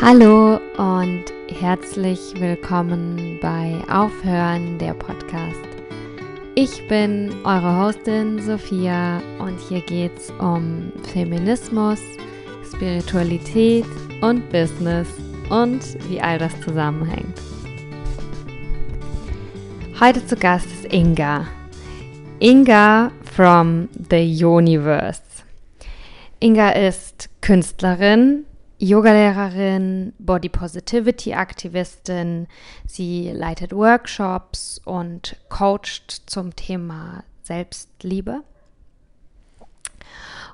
Hallo und herzlich willkommen bei Aufhören der Podcast. Ich bin eure Hostin Sophia und hier geht es um Feminismus, Spiritualität und Business und wie all das zusammenhängt. Heute zu Gast ist Inga. Inga from the Universe. Inga ist Künstlerin, Yogalehrerin, Body Positivity Aktivistin. Sie leitet Workshops und coacht zum Thema Selbstliebe.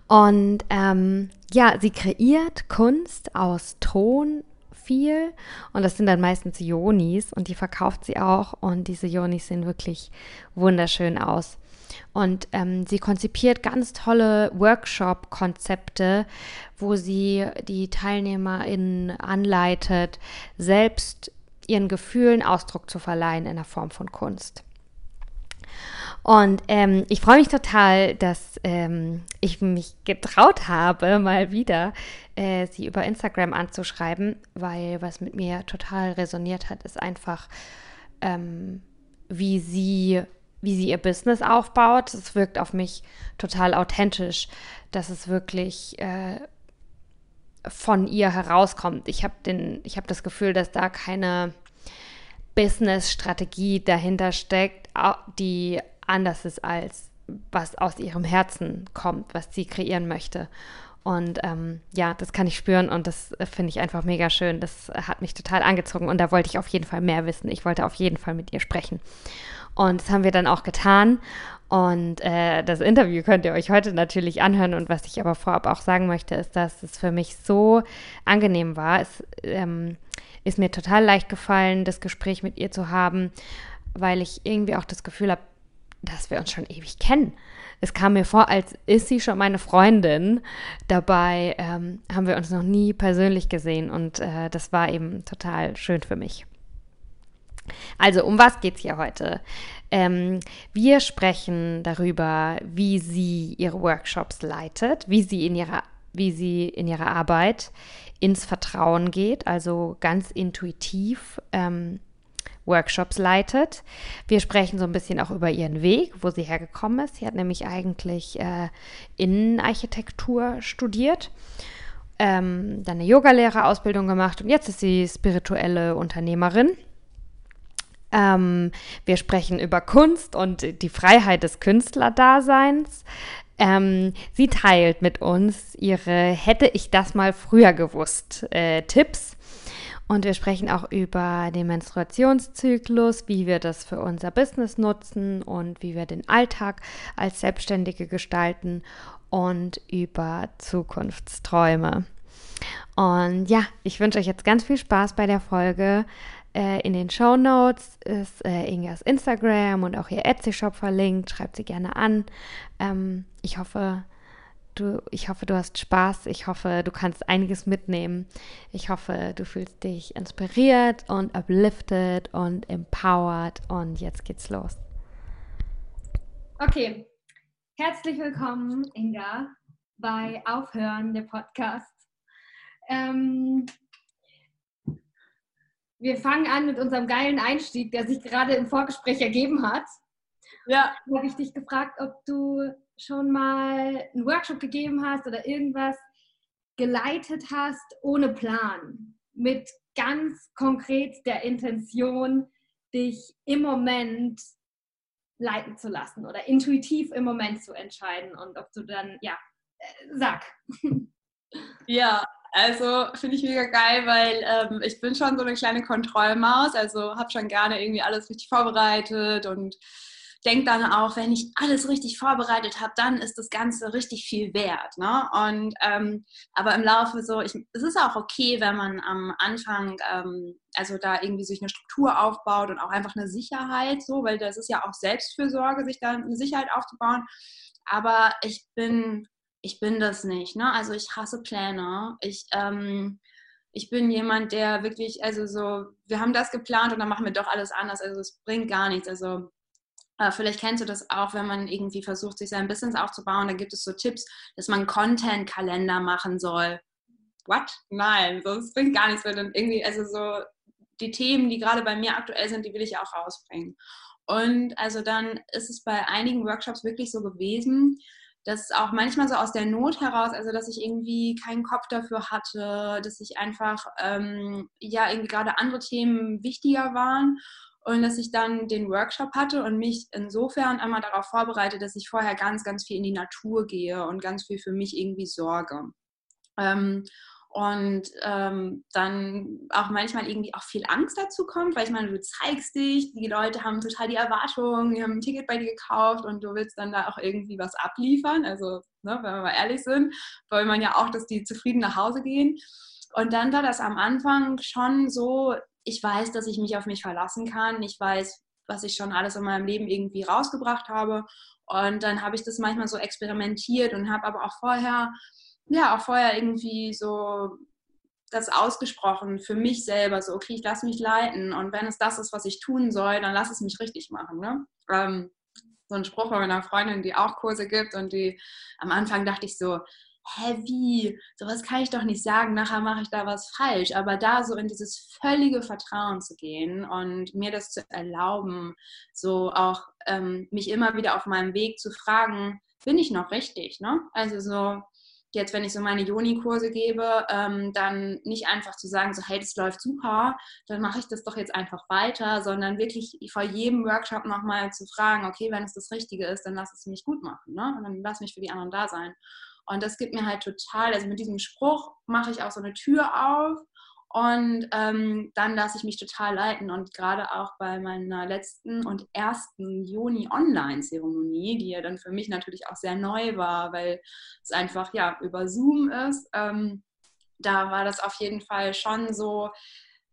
Und ähm, ja, sie kreiert Kunst aus Ton viel und das sind dann meistens Ionis und die verkauft sie auch und diese Ionis sehen wirklich wunderschön aus. Und ähm, sie konzipiert ganz tolle Workshop-Konzepte, wo sie die TeilnehmerInnen anleitet, selbst ihren Gefühlen Ausdruck zu verleihen in der Form von Kunst. Und ähm, ich freue mich total, dass ähm, ich mich getraut habe, mal wieder äh, sie über Instagram anzuschreiben, weil was mit mir total resoniert hat, ist einfach, ähm, wie sie wie sie ihr Business aufbaut. Es wirkt auf mich total authentisch, dass es wirklich äh, von ihr herauskommt. Ich habe habe das Gefühl, dass da keine Business-Strategie dahinter steckt, die anders ist als was aus ihrem Herzen kommt, was sie kreieren möchte. Und ähm, ja, das kann ich spüren und das äh, finde ich einfach mega schön. Das hat mich total angezogen und da wollte ich auf jeden Fall mehr wissen. Ich wollte auf jeden Fall mit ihr sprechen. Und das haben wir dann auch getan. Und äh, das Interview könnt ihr euch heute natürlich anhören. Und was ich aber vorab auch sagen möchte, ist, dass es für mich so angenehm war. Es ähm, ist mir total leicht gefallen, das Gespräch mit ihr zu haben, weil ich irgendwie auch das Gefühl habe, dass wir uns schon ewig kennen. Es kam mir vor, als ist sie schon meine Freundin. Dabei ähm, haben wir uns noch nie persönlich gesehen und äh, das war eben total schön für mich. Also, um was geht es hier heute? Ähm, wir sprechen darüber, wie sie ihre Workshops leitet, wie sie in ihrer, wie sie in ihrer Arbeit ins Vertrauen geht, also ganz intuitiv ähm, Workshops leitet. Wir sprechen so ein bisschen auch über ihren Weg, wo sie hergekommen ist. Sie hat nämlich eigentlich äh, Innenarchitektur studiert, ähm, dann eine Yogalehrerausbildung gemacht und jetzt ist sie spirituelle Unternehmerin. Ähm, wir sprechen über Kunst und die Freiheit des Künstlerdaseins. Ähm, sie teilt mit uns ihre Hätte ich das mal früher gewusst äh, Tipps. Und wir sprechen auch über den Menstruationszyklus, wie wir das für unser Business nutzen und wie wir den Alltag als Selbstständige gestalten und über Zukunftsträume. Und ja, ich wünsche euch jetzt ganz viel Spaß bei der Folge. Äh, in den Show Notes ist äh, Ingas Instagram und auch ihr Etsy-Shop verlinkt. Schreibt sie gerne an. Ähm, ich hoffe, du, ich hoffe, du hast Spaß. Ich hoffe, du kannst einiges mitnehmen. Ich hoffe, du fühlst dich inspiriert und uplifted und empowered. Und jetzt geht's los. Okay, herzlich willkommen, Inga, bei Aufhören, der Podcast. Ähm, wir fangen an mit unserem geilen Einstieg, der sich gerade im Vorgespräch ergeben hat. Ja. Da habe ich dich gefragt, ob du schon mal einen Workshop gegeben hast oder irgendwas geleitet hast ohne Plan, mit ganz konkret der Intention, dich im Moment leiten zu lassen oder intuitiv im Moment zu entscheiden und ob du dann, ja, äh, sag. Ja, also finde ich mega geil, weil ähm, ich bin schon so eine kleine Kontrollmaus, also habe schon gerne irgendwie alles richtig vorbereitet und denke dann auch, wenn ich alles richtig vorbereitet habe, dann ist das Ganze richtig viel wert. Ne? Und ähm, aber im Laufe so, ich, es ist auch okay, wenn man am Anfang ähm, also da irgendwie sich eine Struktur aufbaut und auch einfach eine Sicherheit, so, weil das ist ja auch Selbstfürsorge, sich da eine Sicherheit aufzubauen. Aber ich bin ich bin das nicht. Ne? Also ich hasse Pläne. Ich, ähm, ich bin jemand, der wirklich, also so, wir haben das geplant und dann machen wir doch alles anders. Also es bringt gar nichts. Also äh, vielleicht kennst du das auch, wenn man irgendwie versucht, sich sein Business aufzubauen. Da gibt es so Tipps, dass man Content-Kalender machen soll. what? Nein, so, das bringt gar nichts, weil irgendwie, also so die Themen, die gerade bei mir aktuell sind, die will ich auch rausbringen. Und also dann ist es bei einigen Workshops wirklich so gewesen, dass auch manchmal so aus der Not heraus, also dass ich irgendwie keinen Kopf dafür hatte, dass ich einfach, ähm, ja, irgendwie gerade andere Themen wichtiger waren und dass ich dann den Workshop hatte und mich insofern einmal darauf vorbereite, dass ich vorher ganz, ganz viel in die Natur gehe und ganz viel für mich irgendwie sorge. Ähm, und ähm, dann auch manchmal irgendwie auch viel Angst dazu kommt, weil ich meine, du zeigst dich, die Leute haben total die Erwartungen, die haben ein Ticket bei dir gekauft und du willst dann da auch irgendwie was abliefern. Also, ne, wenn wir mal ehrlich sind, wollen man ja auch, dass die zufrieden nach Hause gehen. Und dann war das am Anfang schon so, ich weiß, dass ich mich auf mich verlassen kann. Ich weiß, was ich schon alles in meinem Leben irgendwie rausgebracht habe. Und dann habe ich das manchmal so experimentiert und habe aber auch vorher ja auch vorher irgendwie so das ausgesprochen für mich selber, so, okay, ich lasse mich leiten und wenn es das ist, was ich tun soll, dann lass es mich richtig machen. Ne? Ähm, so ein Spruch von meiner Freundin, die auch Kurse gibt und die am Anfang dachte ich so, hä, wie? Sowas kann ich doch nicht sagen, nachher mache ich da was falsch. Aber da so in dieses völlige Vertrauen zu gehen und mir das zu erlauben, so auch ähm, mich immer wieder auf meinem Weg zu fragen, bin ich noch richtig? Ne? Also so, jetzt, wenn ich so meine Joni-Kurse gebe, ähm, dann nicht einfach zu sagen, so, hey, das läuft super, dann mache ich das doch jetzt einfach weiter, sondern wirklich vor jedem Workshop nochmal zu fragen, okay, wenn es das Richtige ist, dann lass es mich gut machen, ne? Und dann lass mich für die anderen da sein. Und das gibt mir halt total, also mit diesem Spruch mache ich auch so eine Tür auf und ähm, dann lasse ich mich total leiten. Und gerade auch bei meiner letzten und ersten Juni-Online-Zeremonie, die ja dann für mich natürlich auch sehr neu war, weil es einfach ja über Zoom ist, ähm, da war das auf jeden Fall schon so,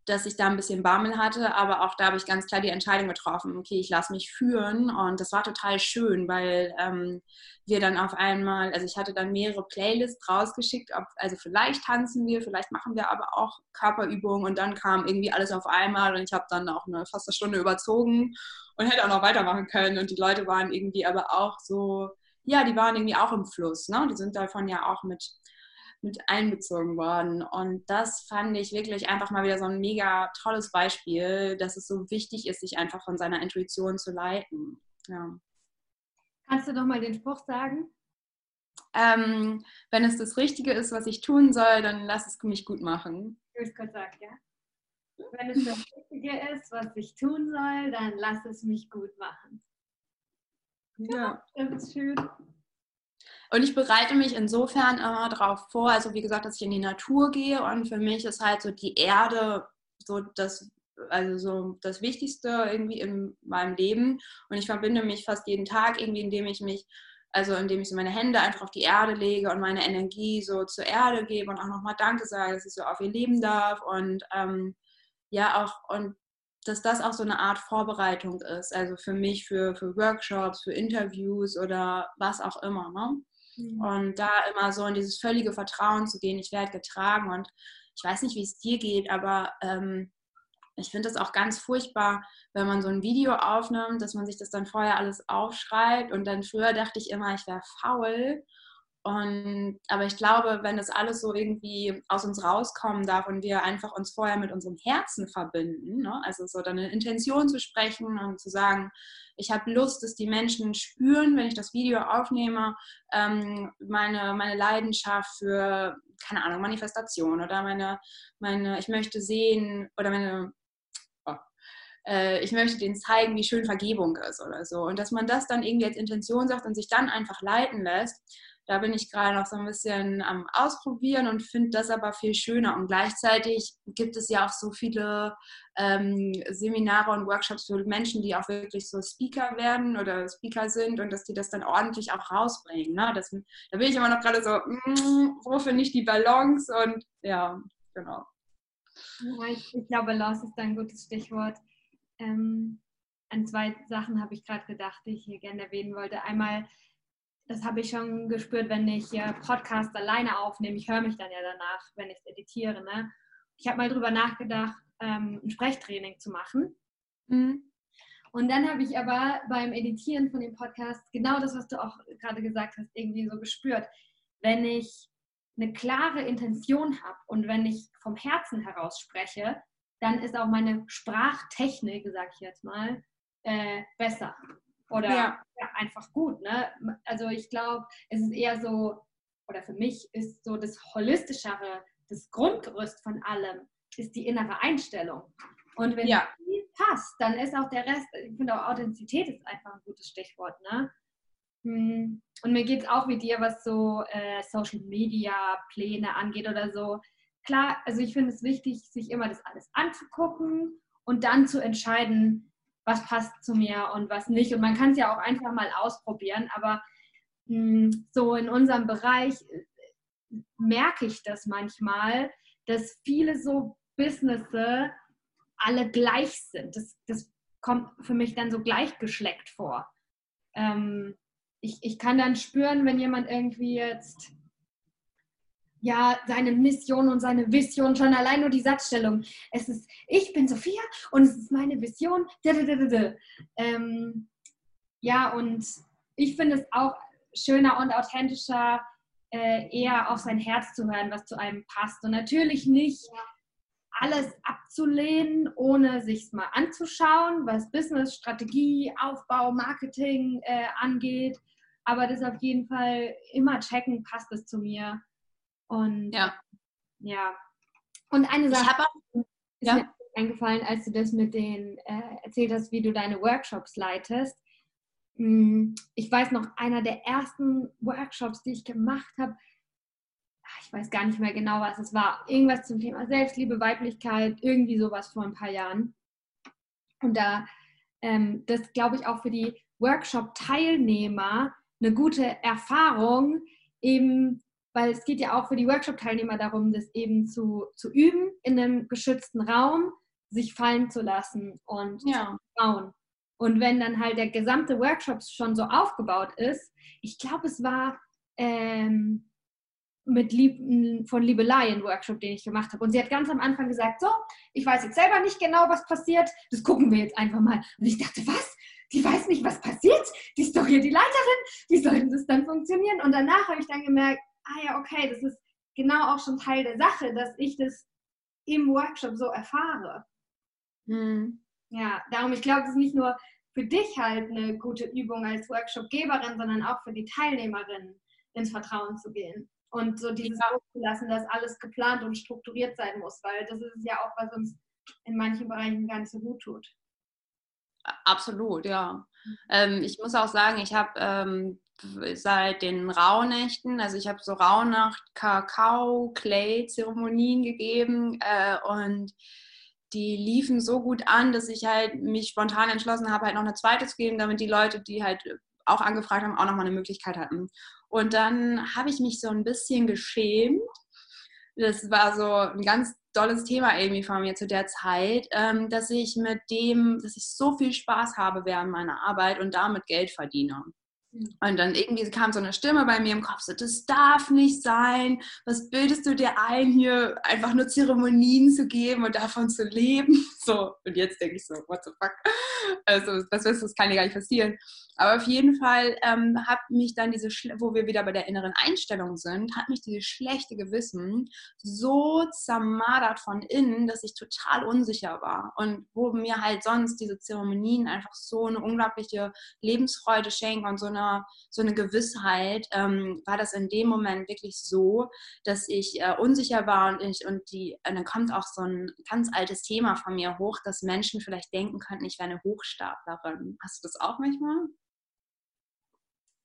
dass ich da ein bisschen Bammel hatte, aber auch da habe ich ganz klar die Entscheidung getroffen, okay, ich lasse mich führen. Und das war total schön, weil ähm, wir dann auf einmal, also ich hatte dann mehrere Playlists rausgeschickt, ob, also vielleicht tanzen wir, vielleicht machen wir aber auch Körperübungen. Und dann kam irgendwie alles auf einmal und ich habe dann auch eine fast eine Stunde überzogen und hätte auch noch weitermachen können. Und die Leute waren irgendwie aber auch so, ja, die waren irgendwie auch im Fluss, ne? Die sind davon ja auch mit mit einbezogen worden. Und das fand ich wirklich einfach mal wieder so ein mega tolles Beispiel, dass es so wichtig ist, sich einfach von seiner Intuition zu leiten. Ja. Kannst du doch mal den Spruch sagen? Ähm, wenn es das Richtige ist, was ich tun soll, dann lass es mich gut machen. Hast gesagt, ja. Wenn es das Richtige ist, was ich tun soll, dann lass es mich gut machen. Ja. Das ist schön. Und ich bereite mich insofern immer darauf vor, also wie gesagt, dass ich in die Natur gehe und für mich ist halt so die Erde so das, also so das Wichtigste irgendwie in meinem Leben. Und ich verbinde mich fast jeden Tag irgendwie, indem ich mich, also indem ich so meine Hände einfach auf die Erde lege und meine Energie so zur Erde gebe und auch nochmal Danke sage, dass ich so auf ihr leben darf und ähm, ja auch und dass das auch so eine Art Vorbereitung ist, also für mich, für, für Workshops, für Interviews oder was auch immer. Ne? Mhm. Und da immer so in dieses völlige Vertrauen zu gehen, ich werde getragen und ich weiß nicht, wie es dir geht, aber ähm, ich finde das auch ganz furchtbar, wenn man so ein Video aufnimmt, dass man sich das dann vorher alles aufschreibt und dann früher dachte ich immer, ich wäre faul und, aber ich glaube, wenn das alles so irgendwie aus uns rauskommen darf und wir einfach uns vorher mit unserem Herzen verbinden, ne? also so dann eine Intention zu sprechen und zu sagen, ich habe Lust, dass die Menschen spüren, wenn ich das Video aufnehme, ähm, meine, meine Leidenschaft für, keine Ahnung, Manifestation oder meine, meine, ich möchte sehen oder meine, oh, äh, ich möchte denen zeigen, wie schön Vergebung ist oder so. Und dass man das dann irgendwie als Intention sagt und sich dann einfach leiten lässt, da bin ich gerade noch so ein bisschen am Ausprobieren und finde das aber viel schöner. Und gleichzeitig gibt es ja auch so viele ähm, Seminare und Workshops für Menschen, die auch wirklich so Speaker werden oder Speaker sind und dass die das dann ordentlich auch rausbringen. Ne? Das, da bin ich immer noch gerade so, mm, wo finde ich die Balance? Und ja, genau. Ich, ich glaube, Balance ist ein gutes Stichwort. Ähm, an zwei Sachen habe ich gerade gedacht, die ich hier gerne erwähnen wollte. Einmal, das habe ich schon gespürt, wenn ich äh, Podcast alleine aufnehme. Ich höre mich dann ja danach, wenn ich es editiere. Ne? Ich habe mal drüber nachgedacht, ähm, ein Sprechtraining zu machen. Mhm. Und dann habe ich aber beim Editieren von dem Podcast genau das, was du auch gerade gesagt hast, irgendwie so gespürt. Wenn ich eine klare Intention habe und wenn ich vom Herzen heraus spreche, dann ist auch meine Sprachtechnik, sag ich jetzt mal, äh, besser. Oder ja. Ja, einfach gut. Ne? Also ich glaube, es ist eher so, oder für mich ist so das Holistischere, das Grundgerüst von allem, ist die innere Einstellung. Und wenn ja. die passt, dann ist auch der Rest, ich finde auch Authentizität ist einfach ein gutes Stichwort. Ne? Hm. Und mir geht es auch wie dir, was so äh, Social Media Pläne angeht oder so. Klar, also ich finde es wichtig, sich immer das alles anzugucken und dann zu entscheiden, was passt zu mir und was nicht. Und man kann es ja auch einfach mal ausprobieren, aber mh, hm, so in unserem Bereich äh, merke ich das manchmal, dass viele so Businesses alle gleich sind. Das, das kommt für mich dann so gleichgeschleckt vor. Ähm, ich, ich kann dann spüren, wenn jemand irgendwie jetzt ja, seine Mission und seine Vision, schon allein nur die Satzstellung. Es ist, ich bin Sophia und es ist meine Vision. Ähm, ja, und ich finde es auch schöner und authentischer, äh, eher auf sein Herz zu hören, was zu einem passt. Und natürlich nicht alles abzulehnen, ohne sich mal anzuschauen, was Business, Strategie, Aufbau, Marketing äh, angeht. Aber das auf jeden Fall immer checken, passt es zu mir. Und ja. ja. Und eine Sache ist ja. mir eingefallen, als du das mit den äh, erzählt hast, wie du deine Workshops leitest. Hm, ich weiß noch, einer der ersten Workshops, die ich gemacht habe, ich weiß gar nicht mehr genau, was es war. Irgendwas zum Thema Selbstliebe, Weiblichkeit, irgendwie sowas vor ein paar Jahren. Und da, ähm, das glaube ich auch für die Workshop-Teilnehmer eine gute Erfahrung, eben weil es geht ja auch für die Workshop-Teilnehmer darum, das eben zu, zu üben, in einem geschützten Raum, sich fallen zu lassen und ja. zu bauen. Und wenn dann halt der gesamte Workshop schon so aufgebaut ist, ich glaube, es war ähm, mit Lieb von Liebelei ein Workshop, den ich gemacht habe. Und sie hat ganz am Anfang gesagt, so, ich weiß jetzt selber nicht genau, was passiert, das gucken wir jetzt einfach mal. Und ich dachte, was? Die weiß nicht, was passiert? Die ist doch hier die Leiterin. Wie soll denn das dann funktionieren? Und danach habe ich dann gemerkt, ah ja, okay, das ist genau auch schon Teil der Sache, dass ich das im Workshop so erfahre. Hm. Ja, darum, ich glaube, das ist nicht nur für dich halt eine gute Übung als Workshopgeberin, sondern auch für die Teilnehmerinnen ins Vertrauen zu gehen. Und so dieses ja. lassen, dass alles geplant und strukturiert sein muss, weil das ist ja auch, was uns in manchen Bereichen gar nicht so gut tut. Absolut, ja. Mhm. Ähm, ich muss auch sagen, ich habe ähm, seit den Rauhnächten, also ich habe so Rauhnacht, Kakao, Clay-Zeremonien gegeben äh, und die liefen so gut an, dass ich halt mich spontan entschlossen habe, halt noch eine zweite zu geben, damit die Leute, die halt auch angefragt haben, auch nochmal eine Möglichkeit hatten. Und dann habe ich mich so ein bisschen geschämt. Das war so ein ganz tolles Thema irgendwie von mir zu der Zeit, ähm, dass ich mit dem, dass ich so viel Spaß habe während meiner Arbeit und damit Geld verdiene. Und dann irgendwie kam so eine Stimme bei mir im Kopf, so, das darf nicht sein. Was bildest du dir ein, hier einfach nur Zeremonien zu geben und davon zu leben? So, und jetzt denke ich so, what the fuck? Also, das, das kann ja gar nicht passieren. Aber auf jeden Fall ähm, hat mich dann diese, wo wir wieder bei der inneren Einstellung sind, hat mich dieses schlechte Gewissen so zermadert von innen, dass ich total unsicher war. Und wo mir halt sonst diese Zeremonien einfach so eine unglaubliche Lebensfreude schenken und so eine, so eine Gewissheit, ähm, war das in dem Moment wirklich so, dass ich äh, unsicher war und, ich, und die, äh, dann kommt auch so ein ganz altes Thema von mir hoch, dass Menschen vielleicht denken könnten, ich wäre eine Hochstaplerin. Hast du das auch manchmal?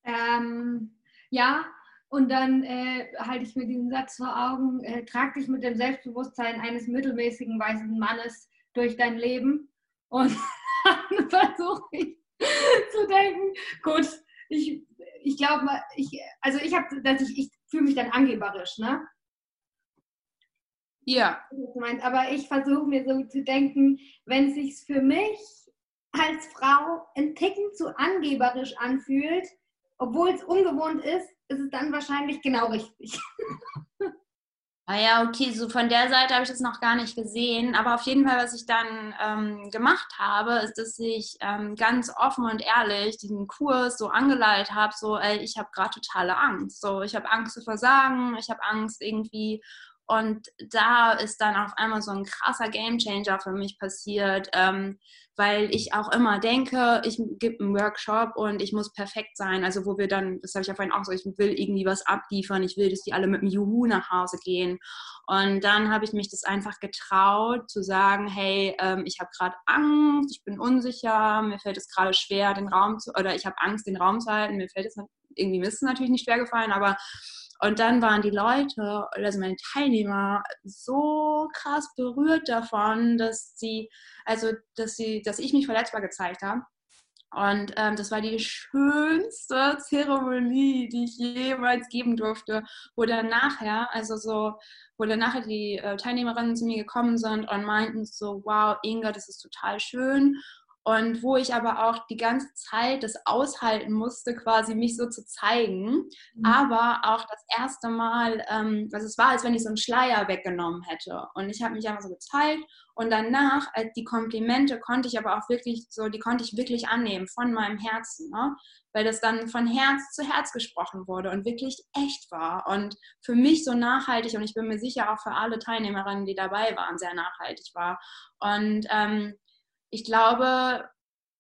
Ähm, ja, und dann äh, halte ich mir diesen Satz vor Augen, äh, trag dich mit dem Selbstbewusstsein eines mittelmäßigen weißen Mannes durch dein Leben. Und dann versuche ich zu denken, gut, ich, ich glaube, ich, also ich habe, dass ich, ich fühle mich dann angeberisch, ne? Ja. Aber ich versuche mir so zu denken, wenn es sich für mich als Frau ein Ticken zu angeberisch anfühlt, obwohl es ungewohnt ist, ist es dann wahrscheinlich genau richtig. Ah ja, okay, so von der Seite habe ich das noch gar nicht gesehen. Aber auf jeden Fall, was ich dann ähm, gemacht habe, ist, dass ich ähm, ganz offen und ehrlich diesen Kurs so angeleitet habe, so, ey, ich habe gerade totale Angst. So, ich habe Angst zu versagen, ich habe Angst irgendwie und da ist dann auf einmal so ein krasser Gamechanger für mich passiert, ähm, weil ich auch immer denke, ich gebe einen Workshop und ich muss perfekt sein. Also wo wir dann, das habe ich ja vorhin auch so, ich will irgendwie was abliefern, ich will, dass die alle mit dem Juhu nach Hause gehen. Und dann habe ich mich das einfach getraut zu sagen, hey, ähm, ich habe gerade Angst, ich bin unsicher, mir fällt es gerade schwer, den Raum zu, oder ich habe Angst, den Raum zu halten, mir fällt es irgendwie, ist es natürlich nicht schwer gefallen, aber und dann waren die Leute, also meine Teilnehmer, so krass berührt davon, dass sie, also dass sie, dass ich mich verletzbar gezeigt habe. Und ähm, das war die schönste Zeremonie, die ich jemals geben durfte, wo dann nachher, also so, wo dann nachher die äh, Teilnehmerinnen zu mir gekommen sind und meinten so, wow, Inga, das ist total schön und wo ich aber auch die ganze Zeit das aushalten musste, quasi mich so zu zeigen, mhm. aber auch das erste Mal, ähm, also es war, als wenn ich so einen Schleier weggenommen hätte. Und ich habe mich einfach so gezeigt und danach, äh, die Komplimente konnte ich aber auch wirklich so, die konnte ich wirklich annehmen von meinem Herzen, ne? weil das dann von Herz zu Herz gesprochen wurde und wirklich echt war. Und für mich so nachhaltig und ich bin mir sicher auch für alle Teilnehmerinnen, die dabei waren, sehr nachhaltig war. Und ähm, ich glaube,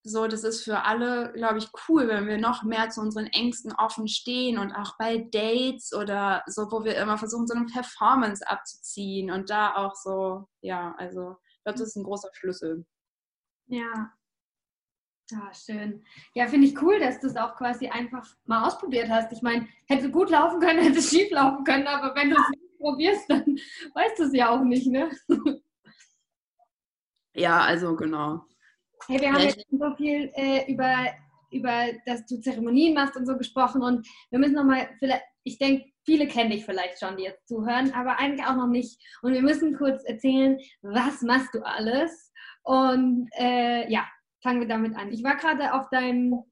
so, das ist für alle, glaube ich, cool, wenn wir noch mehr zu unseren Ängsten offen stehen und auch bei Dates oder so, wo wir immer versuchen, so eine Performance abzuziehen und da auch so, ja, also ich glaube, das ist ein großer Schlüssel. Ja. Ja, schön. Ja, finde ich cool, dass du es auch quasi einfach mal ausprobiert hast. Ich meine, hätte gut laufen können, hätte schief laufen können, aber wenn du es nicht probierst, dann weißt du es ja auch nicht, ne? Ja, also genau. Hey, wir haben jetzt so viel äh, über, über, dass du Zeremonien machst und so gesprochen und wir müssen nochmal, ich denke, viele kennen dich vielleicht schon, die jetzt zuhören, aber einige auch noch nicht. Und wir müssen kurz erzählen, was machst du alles? Und äh, ja, fangen wir damit an. Ich war gerade auf deinem,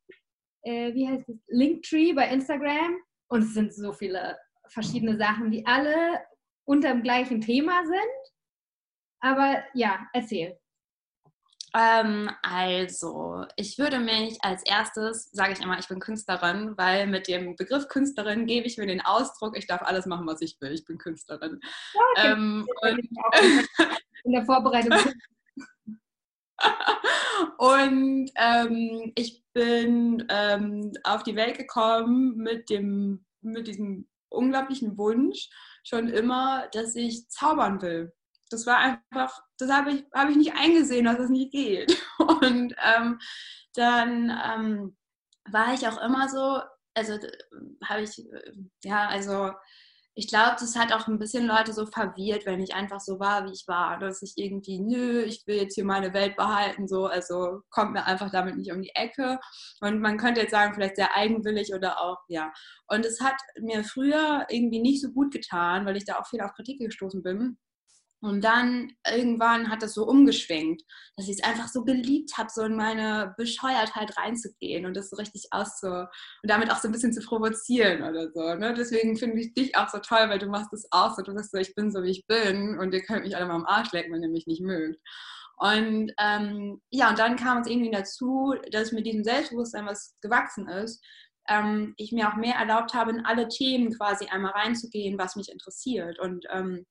äh, wie heißt es, Linktree bei Instagram und es sind so viele verschiedene Sachen, die alle unter dem gleichen Thema sind. Aber ja, erzähl. Ähm, also, ich würde mich als erstes, sage ich immer, ich bin Künstlerin, weil mit dem Begriff Künstlerin gebe ich mir den Ausdruck, ich darf alles machen, was ich will. Ich bin Künstlerin. Ja, ähm, in der Vorbereitung. und ähm, ich bin ähm, auf die Welt gekommen mit, dem, mit diesem unglaublichen Wunsch schon immer, dass ich zaubern will das war einfach, das habe ich, hab ich nicht eingesehen, dass es nicht geht. Und ähm, dann ähm, war ich auch immer so, also habe ich, ja, also ich glaube, das hat auch ein bisschen Leute so verwirrt, wenn ich einfach so war, wie ich war. Dass ich irgendwie, nö, ich will jetzt hier meine Welt behalten, so, also kommt mir einfach damit nicht um die Ecke. Und man könnte jetzt sagen, vielleicht sehr eigenwillig oder auch, ja. Und es hat mir früher irgendwie nicht so gut getan, weil ich da auch viel auf Kritik gestoßen bin. Und dann irgendwann hat das so umgeschwenkt, dass ich es einfach so geliebt habe, so in meine Bescheuertheit reinzugehen und das so richtig auszu und damit auch so ein bisschen zu provozieren oder so. Ne? Deswegen finde ich dich auch so toll, weil du machst es auch so, du bist so, ich bin so wie ich bin und ihr könnt mich alle mal am Arsch lecken, wenn ihr mich nicht mögt. Und ähm, ja, und dann kam es irgendwie dazu, dass mit diesem Selbstbewusstsein, was gewachsen ist, ähm, ich mir auch mehr erlaubt habe, in alle Themen quasi einmal reinzugehen, was mich interessiert. Und ähm,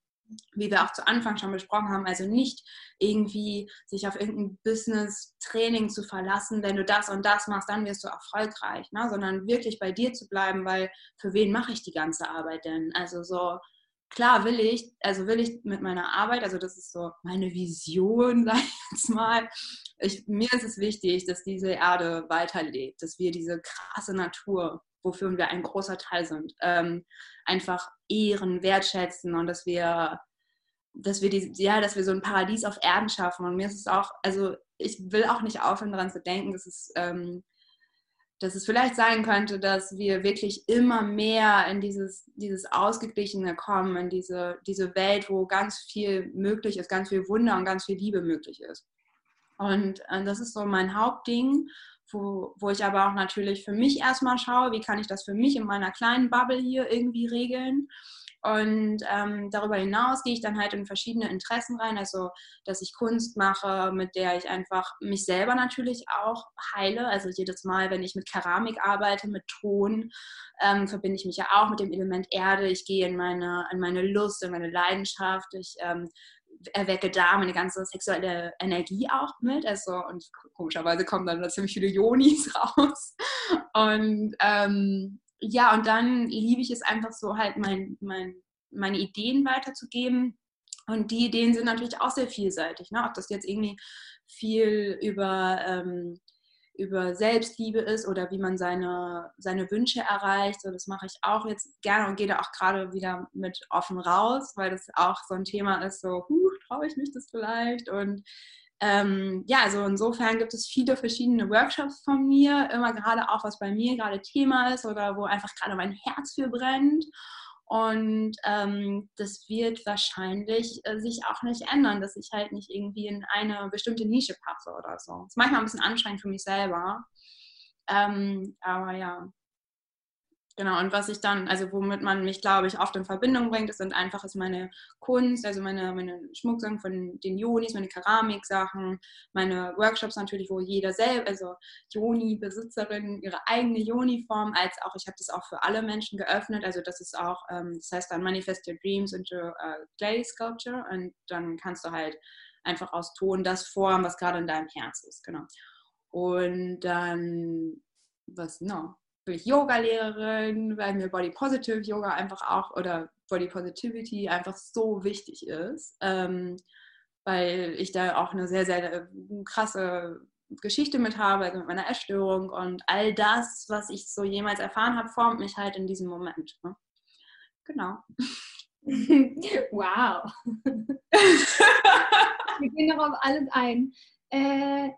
wie wir auch zu Anfang schon besprochen haben, also nicht irgendwie sich auf irgendein Business-Training zu verlassen, wenn du das und das machst, dann wirst du erfolgreich, ne? sondern wirklich bei dir zu bleiben, weil für wen mache ich die ganze Arbeit denn? Also so, klar will ich, also will ich mit meiner Arbeit, also das ist so meine Vision, sag ich jetzt mal, ich, mir ist es wichtig, dass diese Erde weiterlebt, dass wir diese krasse Natur wofür wir ein großer Teil sind, ähm, einfach ehren, wertschätzen und dass wir, dass wir die, ja, dass wir so ein Paradies auf Erden schaffen. Und mir ist es auch, also ich will auch nicht aufhören, daran zu denken, dass es, ähm, dass es vielleicht sein könnte, dass wir wirklich immer mehr in dieses, dieses Ausgeglichene kommen, in diese, diese Welt, wo ganz viel möglich ist, ganz viel Wunder und ganz viel Liebe möglich ist. Und äh, das ist so mein Hauptding wo, wo ich aber auch natürlich für mich erstmal schaue, wie kann ich das für mich in meiner kleinen Bubble hier irgendwie regeln. Und ähm, darüber hinaus gehe ich dann halt in verschiedene Interessen rein, also dass ich Kunst mache, mit der ich einfach mich selber natürlich auch heile. Also jedes Mal, wenn ich mit Keramik arbeite, mit Ton, ähm, verbinde ich mich ja auch mit dem Element Erde. Ich gehe in meine, in meine Lust, in meine Leidenschaft. Ich ähm, erwecke da meine ganze sexuelle Energie auch mit. Also, und komischerweise kommen dann da ziemlich viele Jonis raus. Und ähm, ja, und dann liebe ich es einfach so, halt mein, mein, meine Ideen weiterzugeben. Und die Ideen sind natürlich auch sehr vielseitig. Ne? Ob das jetzt irgendwie viel über ähm, über Selbstliebe ist oder wie man seine, seine Wünsche erreicht. So, das mache ich auch jetzt gerne und gehe da auch gerade wieder mit offen raus, weil das auch so ein Thema ist, so, huh, traue ich mich das vielleicht? Und ähm, ja, also insofern gibt es viele verschiedene Workshops von mir, immer gerade auch, was bei mir gerade Thema ist oder wo einfach gerade mein Herz für brennt. Und ähm, das wird wahrscheinlich äh, sich auch nicht ändern, dass ich halt nicht irgendwie in eine bestimmte Nische passe oder so. Das ist manchmal ein bisschen anstrengend für mich selber. Ähm, aber ja, Genau, und was ich dann, also womit man mich, glaube ich, oft in Verbindung bringt, das sind einfach ist meine Kunst, also meine, meine Schmucksachen von den Jonis, meine Keramiksachen, meine Workshops natürlich, wo jeder selbst, also Joni-Besitzerin ihre eigene Joni-Form, als auch, ich habe das auch für alle Menschen geöffnet, also das ist auch, ähm, das heißt dann Manifest Your Dreams into uh, Clay Sculpture und dann kannst du halt einfach aus Ton das formen, was gerade in deinem Herz ist, genau. Und dann, was noch? Bin ich Yoga-Lehrerin, weil mir Body Positive Yoga einfach auch oder Body Positivity einfach so wichtig ist, ähm, weil ich da auch eine sehr, sehr äh, krasse Geschichte mit habe, also mit meiner Essstörung und all das, was ich so jemals erfahren habe, formt mich halt in diesem Moment. Ne? Genau. Wow. Wir gehen noch auf alles ein. Äh,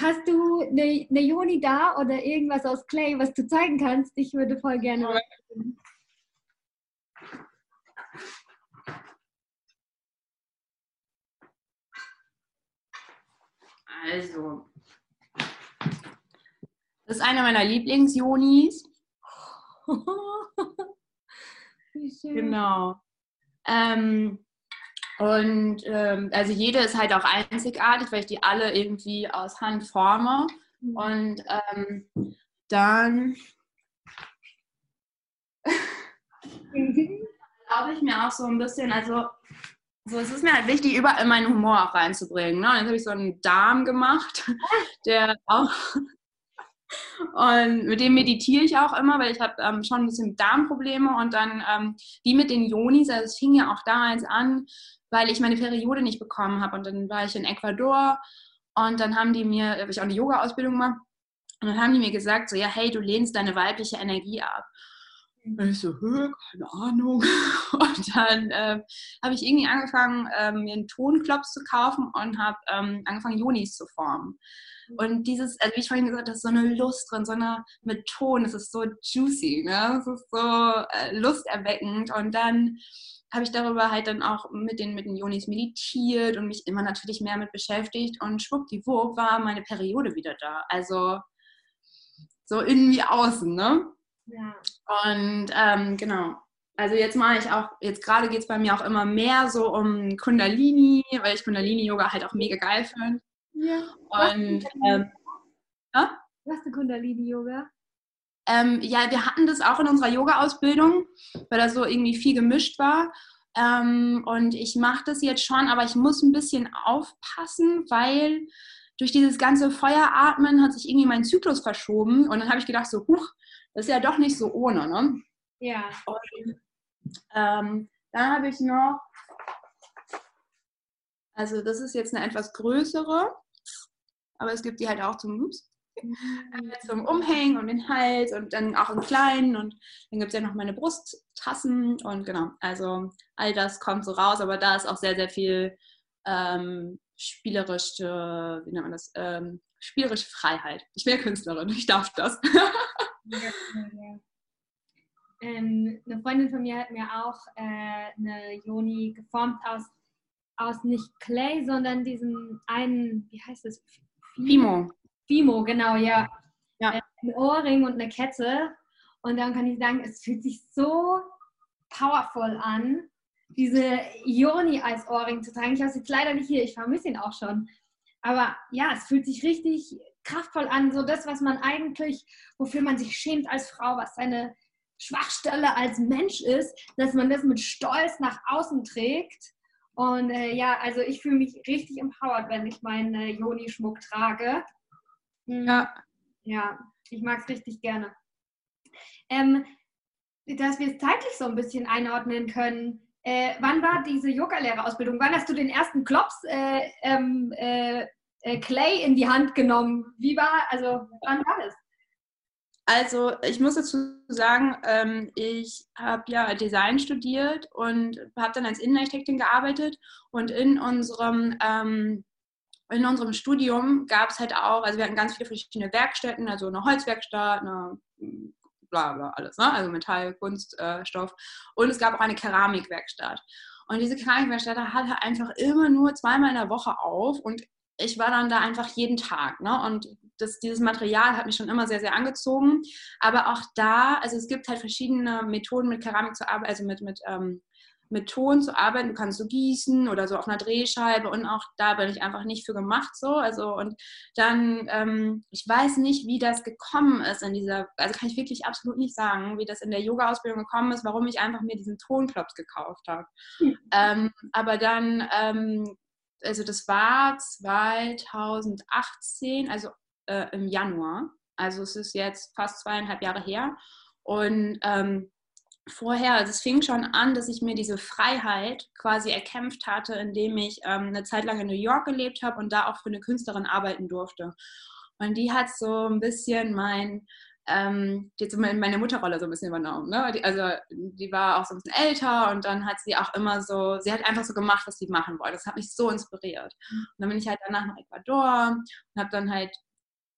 hast du eine, eine Joni da oder irgendwas aus Clay, was du zeigen kannst? Ich würde voll gerne. Also, das ist eine meiner Lieblings-Jonis. genau. Ähm, und ähm, also jede ist halt auch einzigartig, weil ich die alle irgendwie aus Hand forme. Mhm. Und ähm, dann glaube ich mir auch so ein bisschen, also so, es ist mir halt wichtig, überall meinen Humor auch reinzubringen. Ne? Und jetzt habe ich so einen Darm gemacht, der auch und mit dem meditiere ich auch immer, weil ich habe ähm, schon ein bisschen Darmprobleme und dann ähm, wie mit den Jonis, also es fing ja auch damals an, weil ich meine Periode nicht bekommen habe. Und dann war ich in Ecuador und dann haben die mir, habe ich auch eine Yoga-Ausbildung gemacht, und dann haben die mir gesagt, so, ja, hey, du lehnst deine weibliche Energie ab. Und ich so, keine Ahnung. Und dann äh, habe ich irgendwie angefangen, äh, mir einen Tonklops zu kaufen und habe ähm, angefangen, Jonis zu formen. Und dieses, also wie ich vorhin gesagt habe, da ist so eine Lust drin, so eine mit Ton, es ist so juicy, ne? es ist so äh, lusterweckend. Und dann habe ich darüber halt dann auch mit den, mit den Jonis meditiert und mich immer natürlich mehr mit beschäftigt und schwuppdiwupp war meine Periode wieder da. Also so innen wie außen, ne? Ja. Und ähm, genau. Also jetzt mache ich auch, jetzt gerade geht es bei mir auch immer mehr so um Kundalini, weil ich Kundalini-Yoga halt auch mega geil finde. Ja. Und ähm, ja? Was ist Kundalini-Yoga? Ähm, ja, wir hatten das auch in unserer Yoga-Ausbildung, weil da so irgendwie viel gemischt war. Ähm, und ich mache das jetzt schon, aber ich muss ein bisschen aufpassen, weil durch dieses ganze Feueratmen hat sich irgendwie mein Zyklus verschoben. Und dann habe ich gedacht, so, huch, das ist ja doch nicht so ohne, ne? Ja. Und, ähm, dann habe ich noch, also das ist jetzt eine etwas größere, aber es gibt die halt auch zum, ups, Mhm. zum Umhängen und den Hals und dann auch im Kleinen und dann gibt es ja noch meine Brusttassen und genau, also all das kommt so raus, aber da ist auch sehr, sehr viel ähm, spielerische, wie nennt man das, ähm, spielerische Freiheit. Ich bin ja Künstlerin, ich darf das. ja, ja. Ähm, eine Freundin von mir hat mir auch äh, eine Joni geformt aus, aus nicht Clay, sondern diesem einen, wie heißt das? Fimo. Fimo, genau, ja. ja. Äh, ein Ohrring und eine Kette. Und dann kann ich sagen, es fühlt sich so powerful an, diese Ioni als Ohrring zu tragen. Ich habe es jetzt leider nicht hier, ich vermisse ihn auch schon. Aber ja, es fühlt sich richtig kraftvoll an, so das, was man eigentlich, wofür man sich schämt als Frau, was seine Schwachstelle als Mensch ist, dass man das mit Stolz nach außen trägt. Und äh, ja, also ich fühle mich richtig empowered, wenn ich meinen äh, Joni-Schmuck trage. Mhm. Ja. Ja, ich mag es richtig gerne. Ähm, dass wir es zeitlich so ein bisschen einordnen können. Äh, wann war diese Yoga-Lehrerausbildung? Wann hast du den ersten Klops äh, ähm, äh, äh, Clay in die Hand genommen? Wie war, also wann war das? Also ich muss dazu sagen, ähm, ich habe ja Design studiert und habe dann als Innenarchitektin gearbeitet und in unserem ähm, in unserem Studium gab es halt auch, also wir hatten ganz viele verschiedene Werkstätten, also eine Holzwerkstatt, eine bla bla alles, ne? also Metall, Kunststoff äh, und es gab auch eine Keramikwerkstatt. Und diese Keramikwerkstatt hatte einfach immer nur zweimal in der Woche auf und ich war dann da einfach jeden Tag. Ne? Und das, dieses Material hat mich schon immer sehr, sehr angezogen. Aber auch da, also es gibt halt verschiedene Methoden mit Keramik zu arbeiten, also mit, mit, ähm, mit Ton zu arbeiten. Du kannst so gießen oder so auf einer Drehscheibe und auch da bin ich einfach nicht für gemacht so. Also und dann, ähm, ich weiß nicht, wie das gekommen ist in dieser, also kann ich wirklich absolut nicht sagen, wie das in der Yoga-Ausbildung gekommen ist, warum ich einfach mir diesen Tonklops gekauft habe. Mhm. Ähm, aber dann ähm, also das war 2018, also äh, im Januar. Also es ist jetzt fast zweieinhalb Jahre her. Und ähm, vorher, also es fing schon an, dass ich mir diese Freiheit quasi erkämpft hatte, indem ich ähm, eine Zeit lang in New York gelebt habe und da auch für eine Künstlerin arbeiten durfte. Und die hat so ein bisschen mein ähm, die hat so meine Mutterrolle so ein bisschen übernommen. Ne? Die, also die war auch so ein bisschen älter und dann hat sie auch immer so, sie hat einfach so gemacht, was sie machen wollte. Das hat mich so inspiriert. Und dann bin ich halt danach nach Ecuador und habe dann halt,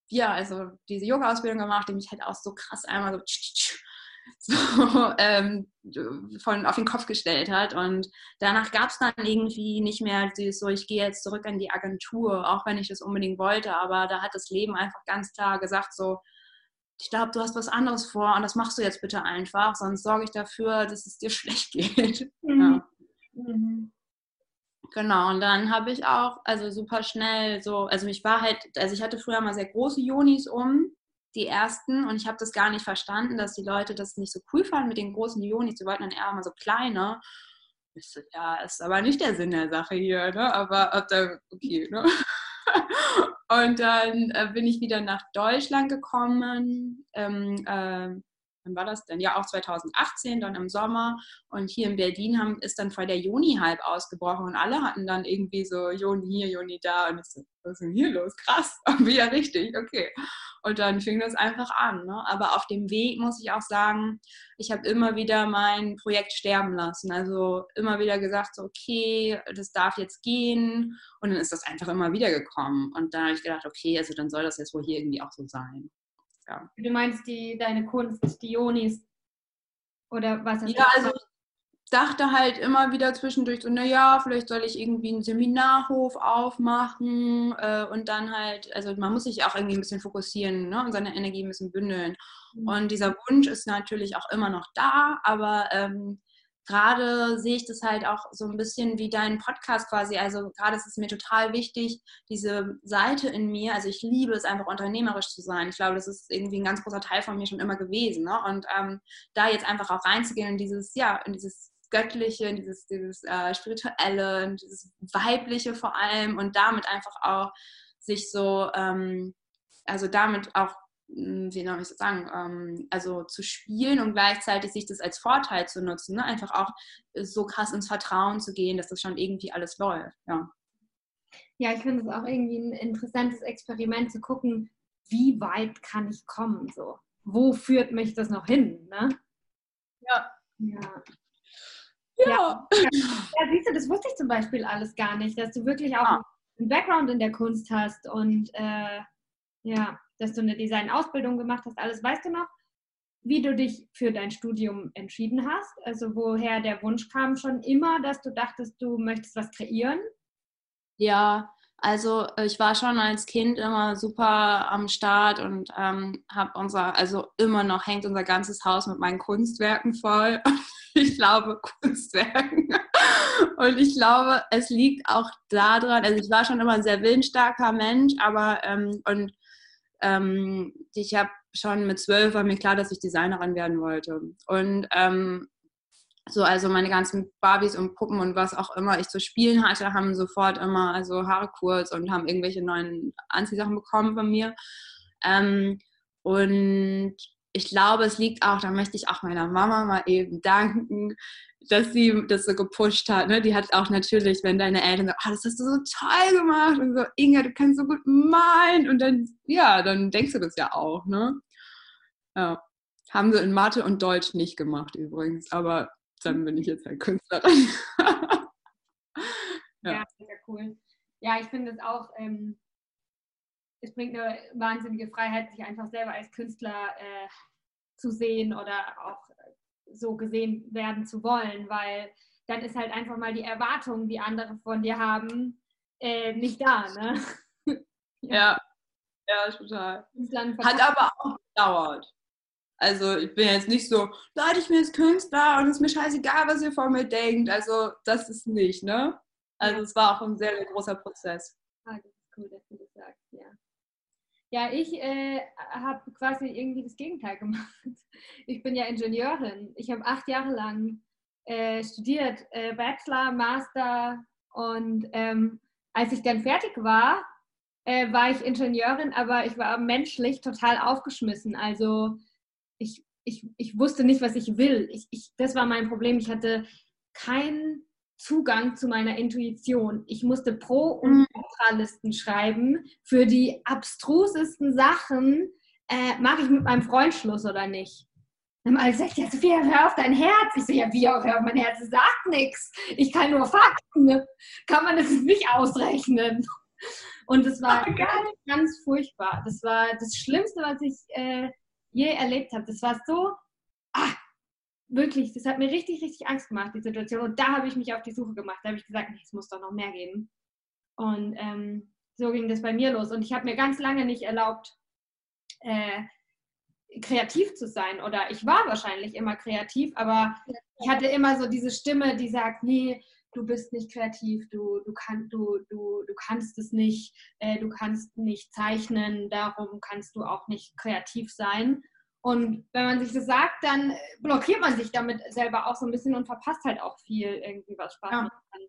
ja, also diese Yoga-Ausbildung gemacht, die mich halt auch so krass einmal so, so ähm, von auf den Kopf gestellt hat. Und danach gab es dann irgendwie nicht mehr dieses so, ich gehe jetzt zurück in die Agentur, auch wenn ich das unbedingt wollte. Aber da hat das Leben einfach ganz klar gesagt, so, ich glaube, du hast was anderes vor und das machst du jetzt bitte einfach, sonst sorge ich dafür, dass es dir schlecht geht. Mhm. Ja. Mhm. Genau, und dann habe ich auch, also super schnell so, also ich war halt, also ich hatte früher mal sehr große Jonis um, die ersten, und ich habe das gar nicht verstanden, dass die Leute das nicht so cool fanden mit den großen Jonis, die wollten dann eher mal so kleine. Ich so, ja, ist aber nicht der Sinn der Sache hier, ne? Aber ob da, okay, ne? Und dann äh, bin ich wieder nach Deutschland gekommen. Ähm, äh, wann war das denn? Ja, auch 2018, dann im Sommer. Und hier in Berlin haben, ist dann voll der Joni-Hype ausgebrochen und alle hatten dann irgendwie so Joni hier, Joni da. Und ich so, was ist denn hier los? Krass, aber ja richtig, okay. Und dann fing das einfach an. Ne? Aber auf dem Weg muss ich auch sagen, ich habe immer wieder mein Projekt sterben lassen. Also immer wieder gesagt, so, okay, das darf jetzt gehen. Und dann ist das einfach immer wieder gekommen. Und dann habe ich gedacht, okay, also dann soll das jetzt wohl hier irgendwie auch so sein. Ja. Du meinst die, deine Kunst, die Ionis? Oder was? Ja, also dachte halt immer wieder zwischendurch so, naja, vielleicht soll ich irgendwie einen Seminarhof aufmachen äh, und dann halt, also man muss sich auch irgendwie ein bisschen fokussieren ne, und seine Energie ein bisschen bündeln. Mhm. Und dieser Wunsch ist natürlich auch immer noch da, aber ähm, gerade sehe ich das halt auch so ein bisschen wie dein Podcast quasi. Also gerade ist es mir total wichtig, diese Seite in mir, also ich liebe es einfach unternehmerisch zu sein. Ich glaube, das ist irgendwie ein ganz großer Teil von mir schon immer gewesen. Ne? Und ähm, da jetzt einfach auch reinzugehen in dieses, ja, in dieses Göttliche, in dieses, dieses äh, Spirituelle, in dieses Weibliche vor allem und damit einfach auch sich so, ähm, also damit auch hm, wie soll ich das sagen, ähm, also zu spielen und gleichzeitig sich das als Vorteil zu nutzen, ne? einfach auch so krass ins Vertrauen zu gehen, dass das schon irgendwie alles läuft. Ja, ja ich finde es auch irgendwie ein interessantes Experiment zu gucken, wie weit kann ich kommen, so. Wo führt mich das noch hin, ne? Ja. Ja. Ja. ja. siehst du, das wusste ich zum Beispiel alles gar nicht, dass du wirklich auch ja. einen Background in der Kunst hast und äh, ja, dass du eine Design-Ausbildung gemacht hast, alles. Weißt du noch, wie du dich für dein Studium entschieden hast? Also woher der Wunsch kam schon immer, dass du dachtest, du möchtest was kreieren? Ja, Also äh, ich war schon als Kind immer super am Start und ähm, habe unser, also immer noch hängt unser ganzes Haus mit meinen Kunstwerken voll. ich glaube Kunstwerken. Und ich glaube, es liegt auch daran, also ich war schon immer ein sehr willensstarker Mensch, aber ähm, und ähm, ich habe schon mit zwölf war mir klar, dass ich Designerin werden wollte. Und ähm, so, also meine ganzen Barbies und Puppen und was auch immer ich zu spielen hatte, haben sofort immer also Haare kurz und haben irgendwelche neuen Anziehsachen bekommen von mir. Ähm, und ich glaube, es liegt auch, da möchte ich auch meiner Mama mal eben danken, dass sie das so gepusht hat. Ne? Die hat auch natürlich, wenn deine Eltern sagen, oh, das hast du so toll gemacht und so, Inga, du kannst so gut malen und dann, ja, dann denkst du das ja auch. Ne? Ja. Haben sie in Mathe und Deutsch nicht gemacht übrigens, aber dann bin ich jetzt halt Künstlerin. ja. ja, sehr cool. Ja, ich finde es auch, ähm, es bringt eine wahnsinnige Freiheit, sich einfach selber als Künstler äh, zu sehen oder auch so gesehen werden zu wollen, weil dann ist halt einfach mal die Erwartung, die andere von dir haben, äh, nicht da. Ne? ja. ja, total. Hat aber auch gedauert. Also ich bin jetzt nicht so, Leute, ich bin jetzt Künstler und es ist mir scheißegal, was ihr von mir denkt. Also das ist nicht, ne? Also es war auch ein sehr, sehr großer Prozess. Ah, das ist cool, dass du das sagst, ja. Ja, ich äh, habe quasi irgendwie das Gegenteil gemacht. Ich bin ja Ingenieurin. Ich habe acht Jahre lang äh, studiert, äh, Bachelor, Master und ähm, als ich dann fertig war, äh, war ich Ingenieurin, aber ich war menschlich total aufgeschmissen. Also ich, ich, wusste nicht, was ich will. Ich, ich, das war mein Problem. Ich hatte keinen Zugang zu meiner Intuition. Ich musste Pro- und mhm. Kontralisten schreiben für die abstrusesten Sachen. Äh, Mache ich mit meinem Freund Schluss oder nicht? Dann haben alle gesagt, ja, Sophia, hör auf dein Herz. Ich so, ja, wie hör auf mein Herz? Es sagt nichts. Ich kann nur Fakten. Kann man das nicht ausrechnen? Und das war ganz, ganz furchtbar. Das war das Schlimmste, was ich äh, je erlebt habe. Das war so, ah, wirklich, das hat mir richtig, richtig Angst gemacht, die Situation. Und da habe ich mich auf die Suche gemacht. Da habe ich gesagt, nee, es muss doch noch mehr geben. Und ähm, so ging das bei mir los. Und ich habe mir ganz lange nicht erlaubt, äh, kreativ zu sein. Oder ich war wahrscheinlich immer kreativ, aber ich hatte immer so diese Stimme, die sagt, nee, du bist nicht kreativ, du, du, kann, du, du, du kannst es nicht, äh, du kannst nicht zeichnen, darum kannst du auch nicht kreativ sein. Und wenn man sich das sagt, dann blockiert man sich damit selber auch so ein bisschen und verpasst halt auch viel irgendwie, was Spaß ja. machen kann.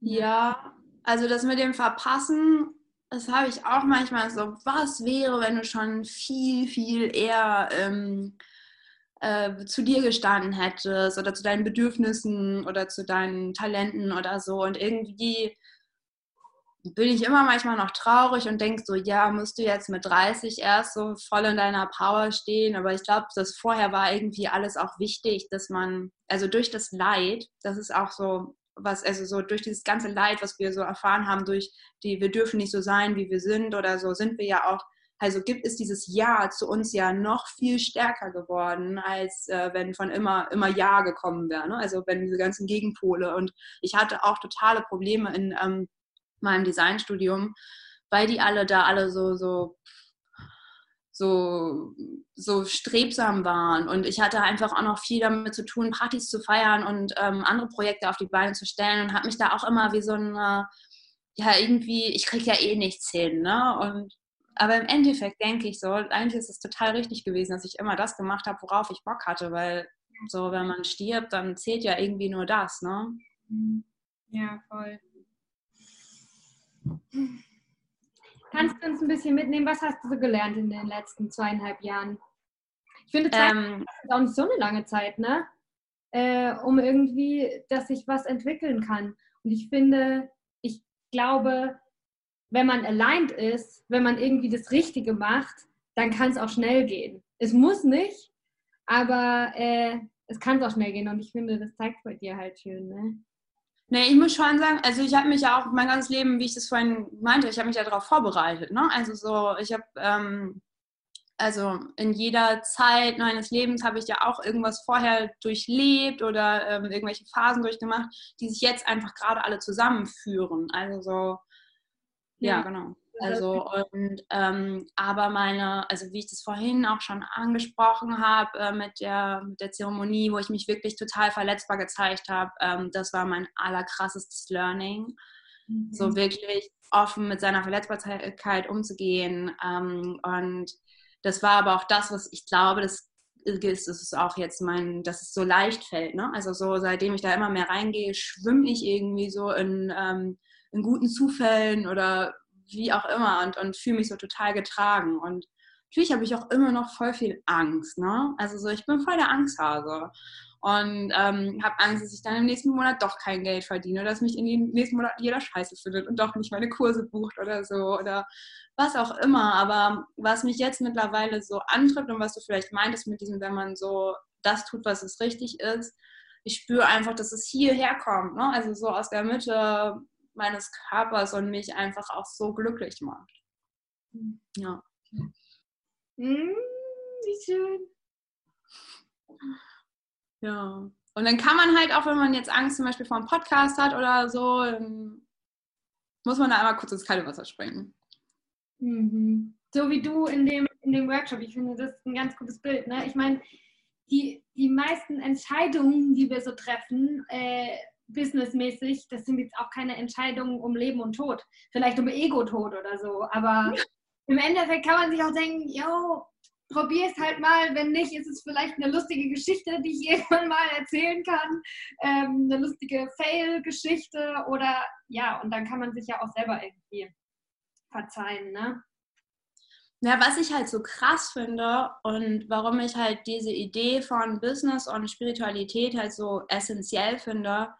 Ja, also das mit dem Verpassen, das habe ich auch manchmal so, was wäre, wenn du schon viel, viel eher ähm, äh, zu dir gestanden hättest oder zu deinen Bedürfnissen oder zu deinen Talenten oder so. Und irgendwie bin ich immer manchmal noch traurig und denke so, ja, musst du jetzt mit 30 erst so voll in deiner Power stehen. Aber ich glaube, das vorher war irgendwie alles auch wichtig, dass man, also durch das Leid, das ist auch so was, also so durch dieses ganze Leid, was wir so erfahren haben, durch die, wir dürfen nicht so sein, wie wir sind oder so, sind wir ja auch also gibt es dieses Ja zu uns ja noch viel stärker geworden, als äh, wenn von immer, immer Ja gekommen wäre. Ne? Also wenn diese ganzen Gegenpole. Und ich hatte auch totale Probleme in ähm, meinem Designstudium, weil die alle da alle so, so so, so strebsam waren. Und ich hatte einfach auch noch viel damit zu tun, Partys zu feiern und ähm, andere Projekte auf die Beine zu stellen und habe mich da auch immer wie so ein, ja, irgendwie, ich kriege ja eh nichts hin. Ne? Und aber im Endeffekt denke ich so, eigentlich ist es total richtig gewesen, dass ich immer das gemacht habe, worauf ich Bock hatte, weil so, wenn man stirbt, dann zählt ja irgendwie nur das, ne? Mhm. Ja, voll. Kannst du uns ein bisschen mitnehmen? Was hast du so gelernt in den letzten zweieinhalb Jahren? Ich finde, ähm, ist auch nicht so eine lange Zeit, ne? Äh, um irgendwie, dass sich was entwickeln kann. Und ich finde, ich glaube, wenn man aligned ist, wenn man irgendwie das Richtige macht, dann kann es auch schnell gehen. Es muss nicht, aber äh, es kann auch schnell gehen und ich finde, das zeigt bei dir halt schön. Ne? Nee, ich muss schon sagen, also ich habe mich ja auch mein ganzes Leben, wie ich das vorhin meinte, ich habe mich ja darauf vorbereitet. Ne? Also so, ich habe ähm, also in jeder Zeit meines Lebens habe ich ja auch irgendwas vorher durchlebt oder ähm, irgendwelche Phasen durchgemacht, die sich jetzt einfach gerade alle zusammenführen. Also so, ja genau. Also und ähm, aber meine, also wie ich das vorhin auch schon angesprochen habe äh, mit, der, mit der Zeremonie, wo ich mich wirklich total verletzbar gezeigt habe, ähm, das war mein allerkrassestes Learning. Mhm. So wirklich offen mit seiner Verletzbarkeit umzugehen. Ähm, und das war aber auch das, was ich glaube, das ist, das ist auch jetzt mein, dass es so leicht fällt. Ne? Also so, seitdem ich da immer mehr reingehe, schwimme ich irgendwie so in, ähm, in guten Zufällen oder wie auch immer und, und fühle mich so total getragen. Und natürlich habe ich auch immer noch voll viel Angst. Ne? Also so, ich bin voll der Angsthase und ähm, habe Angst, dass ich dann im nächsten Monat doch kein Geld verdiene, dass mich in den nächsten Monat jeder Scheiße findet und doch nicht meine Kurse bucht oder so oder was auch immer. Aber was mich jetzt mittlerweile so antritt und was du vielleicht meintest mit diesem, wenn man so das tut, was es richtig ist, ich spüre einfach, dass es hierher kommt, ne? also so aus der Mitte meines Körpers und mich einfach auch so glücklich macht. Ja. Mm, wie schön. Ja. Und dann kann man halt auch, wenn man jetzt Angst zum Beispiel vor einem Podcast hat oder so, muss man da einmal kurz ins kalte Wasser springen. Mhm. So wie du in dem, in dem Workshop. Ich finde, das ist ein ganz gutes Bild. Ne? Ich meine, die, die meisten Entscheidungen, die wir so treffen, äh, businessmäßig, das sind jetzt auch keine Entscheidungen um Leben und Tod. Vielleicht um Ego-Tod oder so. Aber im Endeffekt kann man sich auch denken, yo, probier es halt mal. Wenn nicht, ist es vielleicht eine lustige Geschichte, die ich irgendwann mal erzählen kann. Ähm, eine lustige Fail-Geschichte oder ja, und dann kann man sich ja auch selber irgendwie verzeihen, ne? Ja, was ich halt so krass finde und warum ich halt diese Idee von Business und Spiritualität halt so essentiell finde,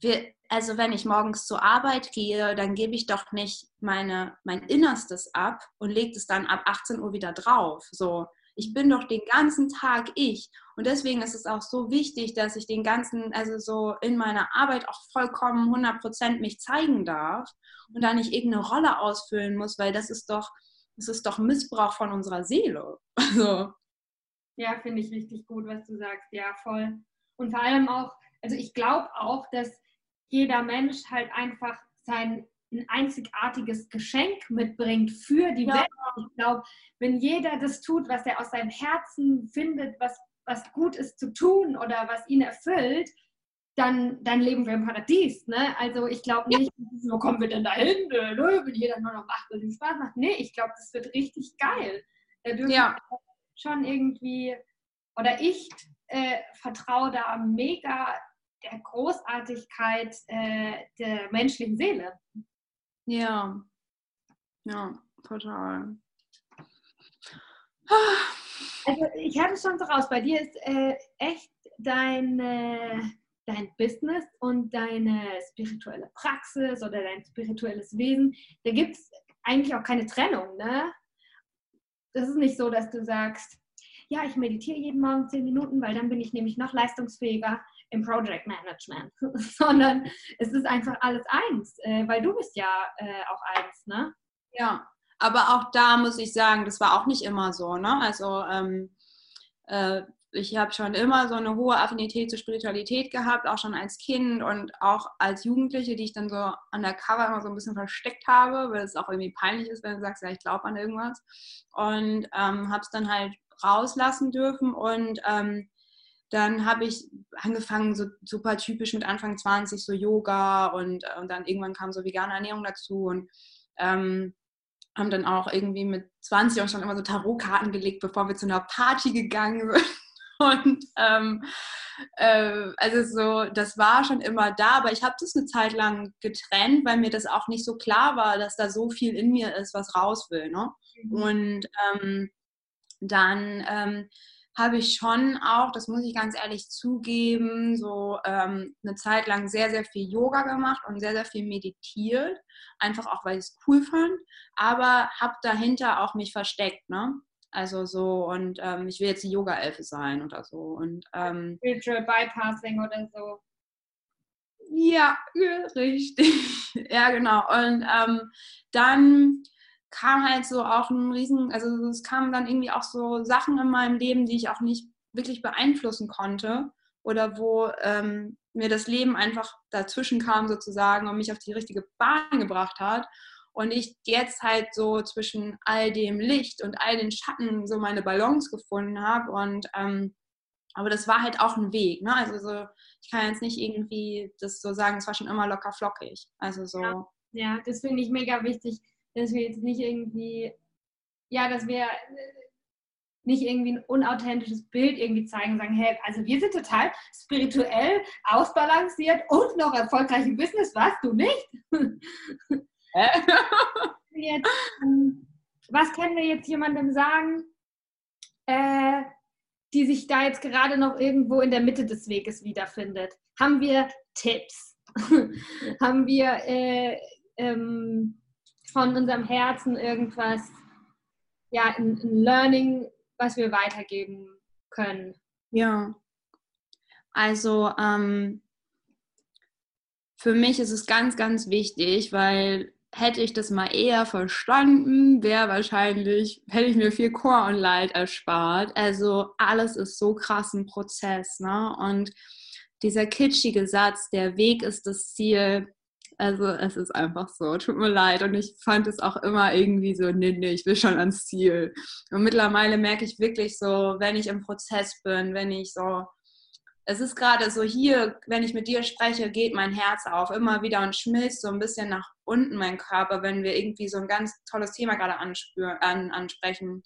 wir, also wenn ich morgens zur Arbeit gehe, dann gebe ich doch nicht meine, mein Innerstes ab und lege es dann ab 18 Uhr wieder drauf. So, ich bin doch den ganzen Tag ich. Und deswegen ist es auch so wichtig, dass ich den ganzen, also so in meiner Arbeit auch vollkommen 100% mich zeigen darf und da nicht irgendeine Rolle ausfüllen muss, weil das ist doch, das ist doch Missbrauch von unserer Seele. Also. Ja, finde ich richtig gut, was du sagst. Ja, voll. Und vor allem auch, also ich glaube auch, dass jeder Mensch halt einfach sein ein einzigartiges Geschenk mitbringt für die ja. Welt. Ich glaube, wenn jeder das tut, was er aus seinem Herzen findet, was, was gut ist zu tun oder was ihn erfüllt, dann, dann leben wir im Paradies. Ne? Also ich glaube nicht, ja. wo kommen wir denn dahin, ne? wenn jeder nur noch macht, was ihm Spaß macht. Nee, ich glaube, das wird richtig geil. Da dürfen ja. schon irgendwie, oder ich äh, vertraue da mega der Großartigkeit äh, der menschlichen Seele. Ja, ja, total. Also ich hatte schon so raus, bei dir ist äh, echt dein, äh, dein Business und deine spirituelle Praxis oder dein spirituelles Wesen, da gibt es eigentlich auch keine Trennung, ne? Das ist nicht so, dass du sagst, ja, ich meditiere jeden Morgen zehn Minuten, weil dann bin ich nämlich noch leistungsfähiger im Project Management, sondern es ist einfach alles eins, äh, weil du bist ja äh, auch eins, ne? Ja, aber auch da muss ich sagen, das war auch nicht immer so, ne? Also ähm, äh, ich habe schon immer so eine hohe Affinität zur Spiritualität gehabt, auch schon als Kind und auch als Jugendliche, die ich dann so an der Cover immer so ein bisschen versteckt habe, weil es auch irgendwie peinlich ist, wenn du sagst, ja, ich glaube an irgendwas. Und ähm, habe es dann halt rauslassen dürfen und ähm, dann habe ich angefangen, so super typisch mit Anfang 20, so Yoga und, äh, und dann irgendwann kam so vegane Ernährung dazu und ähm, haben dann auch irgendwie mit 20 auch schon immer so Tarotkarten gelegt, bevor wir zu einer Party gegangen sind. Und ähm, äh, also so, das war schon immer da, aber ich habe das eine Zeit lang getrennt, weil mir das auch nicht so klar war, dass da so viel in mir ist, was raus will. Ne? Mhm. Und ähm, dann ähm, habe ich schon auch, das muss ich ganz ehrlich zugeben, so ähm, eine Zeit lang sehr, sehr viel Yoga gemacht und sehr, sehr viel meditiert. Einfach auch, weil ich es cool fand. Aber habe dahinter auch mich versteckt, ne? Also so, und ähm, ich will jetzt die Yoga-Elfe sein oder so. Und, ähm, Spiritual Bypassing oder so. Ja, richtig. ja, genau. Und ähm, dann kam halt so auch ein riesen, also es kamen dann irgendwie auch so Sachen in meinem Leben, die ich auch nicht wirklich beeinflussen konnte oder wo ähm, mir das Leben einfach dazwischen kam sozusagen und mich auf die richtige Bahn gebracht hat. Und ich jetzt halt so zwischen all dem Licht und all den Schatten so meine Balance gefunden habe. Und ähm, aber das war halt auch ein Weg. Ne? Also so, ich kann jetzt nicht irgendwie das so sagen, es war schon immer locker flockig. Also so. Ja, ja das finde ich mega wichtig, dass wir jetzt nicht irgendwie, ja, dass wir nicht irgendwie ein unauthentisches Bild irgendwie zeigen, sagen, hey, also wir sind total spirituell, ausbalanciert und noch erfolgreich im Business, was, du nicht? jetzt, ähm, was können wir jetzt jemandem sagen, äh, die sich da jetzt gerade noch irgendwo in der Mitte des Weges wiederfindet? Haben wir Tipps? Haben wir äh, ähm, von unserem Herzen irgendwas, ja, ein, ein Learning, was wir weitergeben können? Ja, also ähm, für mich ist es ganz, ganz wichtig, weil hätte ich das mal eher verstanden, wäre wahrscheinlich, hätte ich mir viel Core und Light erspart. Also alles ist so krass ein Prozess, ne? Und dieser kitschige Satz, der Weg ist das Ziel, also es ist einfach so, tut mir leid. Und ich fand es auch immer irgendwie so, nee, nee, ich will schon ans Ziel. Und mittlerweile merke ich wirklich so, wenn ich im Prozess bin, wenn ich so es ist gerade so hier, wenn ich mit dir spreche, geht mein Herz auf immer wieder und schmilzt so ein bisschen nach unten mein Körper, wenn wir irgendwie so ein ganz tolles Thema gerade an, ansprechen.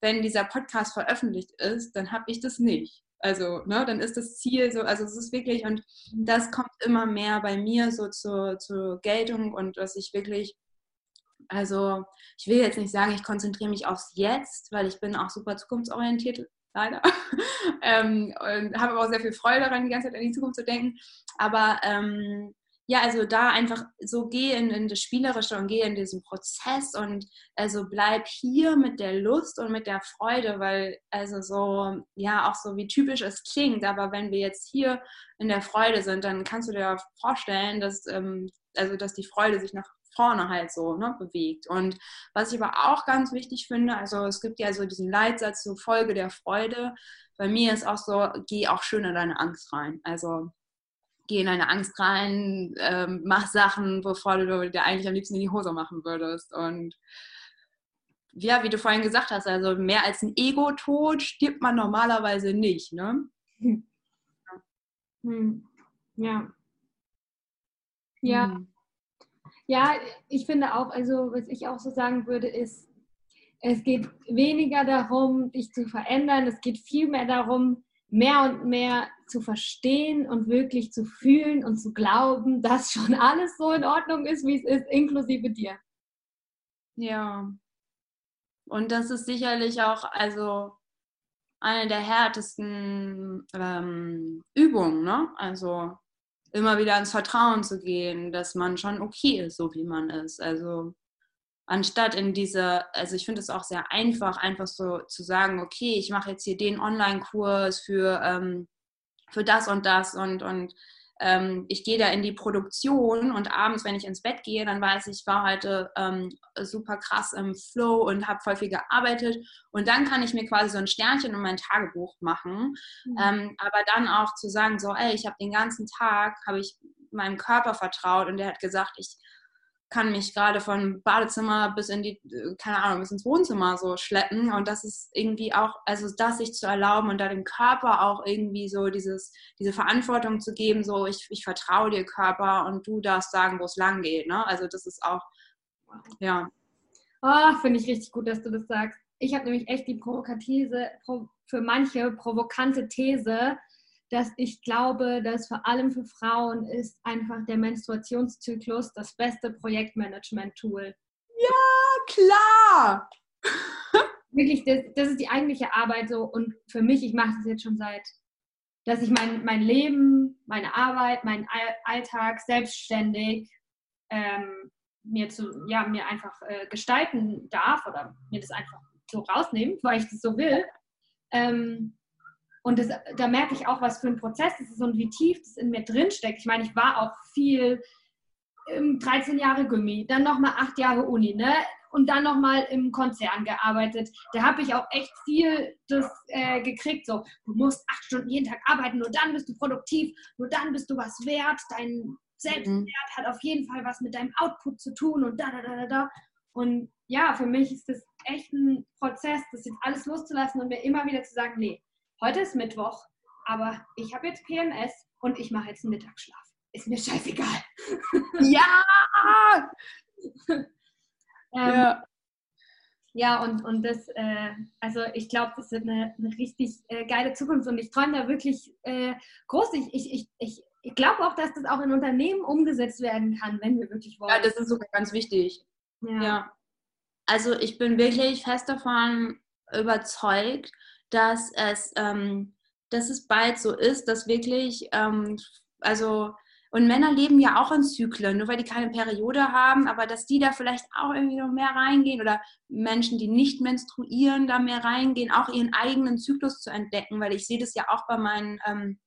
Wenn dieser Podcast veröffentlicht ist, dann habe ich das nicht. Also, ne, dann ist das Ziel so, also es ist wirklich, und das kommt immer mehr bei mir so zur, zur Geltung und dass ich wirklich, also ich will jetzt nicht sagen, ich konzentriere mich aufs Jetzt, weil ich bin auch super zukunftsorientiert leider. ähm, und habe aber auch sehr viel Freude daran, die ganze Zeit an die Zukunft zu denken. Aber ähm, ja, also da einfach so geh in, in das Spielerische und geh in diesen Prozess und also bleib hier mit der Lust und mit der Freude, weil also so, ja, auch so wie typisch es klingt, aber wenn wir jetzt hier in der Freude sind, dann kannst du dir vorstellen, dass, ähm, also dass die Freude sich nach vorne halt so ne, bewegt. Und was ich aber auch ganz wichtig finde, also es gibt ja so diesen Leitsatz, so Folge der Freude. Bei mir ist auch so, geh auch schön in deine Angst rein. Also geh in deine Angst rein, ähm, mach Sachen, bevor du dir eigentlich am liebsten in die Hose machen würdest. Und ja, wie du vorhin gesagt hast, also mehr als ein Ego-Tod stirbt man normalerweise nicht, ne? Hm. Ja. Ja. Hm. Ja, ich finde auch, also was ich auch so sagen würde, ist, es geht weniger darum, dich zu verändern, es geht vielmehr darum, mehr und mehr zu verstehen und wirklich zu fühlen und zu glauben, dass schon alles so in Ordnung ist, wie es ist, inklusive dir. Ja. Und das ist sicherlich auch, also eine der härtesten ähm, Übungen, ne? Also immer wieder ins Vertrauen zu gehen, dass man schon okay ist, so wie man ist. Also anstatt in diese, also ich finde es auch sehr einfach, einfach so zu sagen, okay, ich mache jetzt hier den Online-Kurs für, ähm, für das und das und, und ähm, ich gehe da in die Produktion und abends, wenn ich ins Bett gehe, dann weiß ich, ich war heute ähm, super krass im Flow und habe voll viel gearbeitet. Und dann kann ich mir quasi so ein Sternchen in mein Tagebuch machen. Mhm. Ähm, aber dann auch zu sagen, so, ey, ich habe den ganzen Tag, habe ich meinem Körper vertraut und der hat gesagt, ich kann mich gerade von Badezimmer bis in die, keine Ahnung, bis ins Wohnzimmer so schleppen. Und das ist irgendwie auch, also das sich zu erlauben und da dem Körper auch irgendwie so dieses, diese Verantwortung zu geben, so ich, ich vertraue dir Körper und du darfst sagen, wo es lang geht. Ne? Also das ist auch, ja. Oh, finde ich richtig gut, dass du das sagst. Ich habe nämlich echt die provokative, für manche provokante These, dass ich glaube, dass vor allem für Frauen ist einfach der Menstruationszyklus das beste Projektmanagement-Tool. Ja, klar! Wirklich, das, das, ist die eigentliche Arbeit so. Und für mich, ich mache das jetzt schon seit, dass ich mein, mein Leben, meine Arbeit, meinen Alltag selbstständig ähm, mir, zu, ja, mir einfach äh, gestalten darf oder mir das einfach so rausnehmen, weil ich das so will. Ähm, und das, da merke ich auch, was für ein Prozess das ist und wie tief das in mir drin steckt. Ich meine, ich war auch viel 13 Jahre Gummi, dann nochmal 8 Jahre Uni, ne? und dann nochmal im Konzern gearbeitet. Da habe ich auch echt viel das äh, gekriegt. So, du musst acht Stunden jeden Tag arbeiten, nur dann bist du produktiv, nur dann bist du was wert. Dein Selbstwert mhm. hat auf jeden Fall was mit deinem Output zu tun und da, da, da, da, da. Und ja, für mich ist das echt ein Prozess, das jetzt alles loszulassen und mir immer wieder zu sagen, nee, heute ist Mittwoch, aber ich habe jetzt PMS und ich mache jetzt einen Mittagsschlaf. Ist mir scheißegal. Ja! ähm, ja. Ja, und, und das, äh, also ich glaube, das wird eine, eine richtig äh, geile Zukunft und ich träume da wirklich äh, groß. Ich, ich, ich, ich, glaube auch, dass das auch in Unternehmen umgesetzt werden kann, wenn wir wirklich wollen. Ja, das ist sogar ganz wichtig. Ja. ja. Also ich bin wirklich fest davon überzeugt, dass es, ähm, dass es bald so ist, dass wirklich, ähm, also und Männer leben ja auch in Zyklen, nur weil die keine Periode haben, aber dass die da vielleicht auch irgendwie noch mehr reingehen oder Menschen, die nicht menstruieren, da mehr reingehen, auch ihren eigenen Zyklus zu entdecken, weil ich sehe das ja auch bei meinen ähm,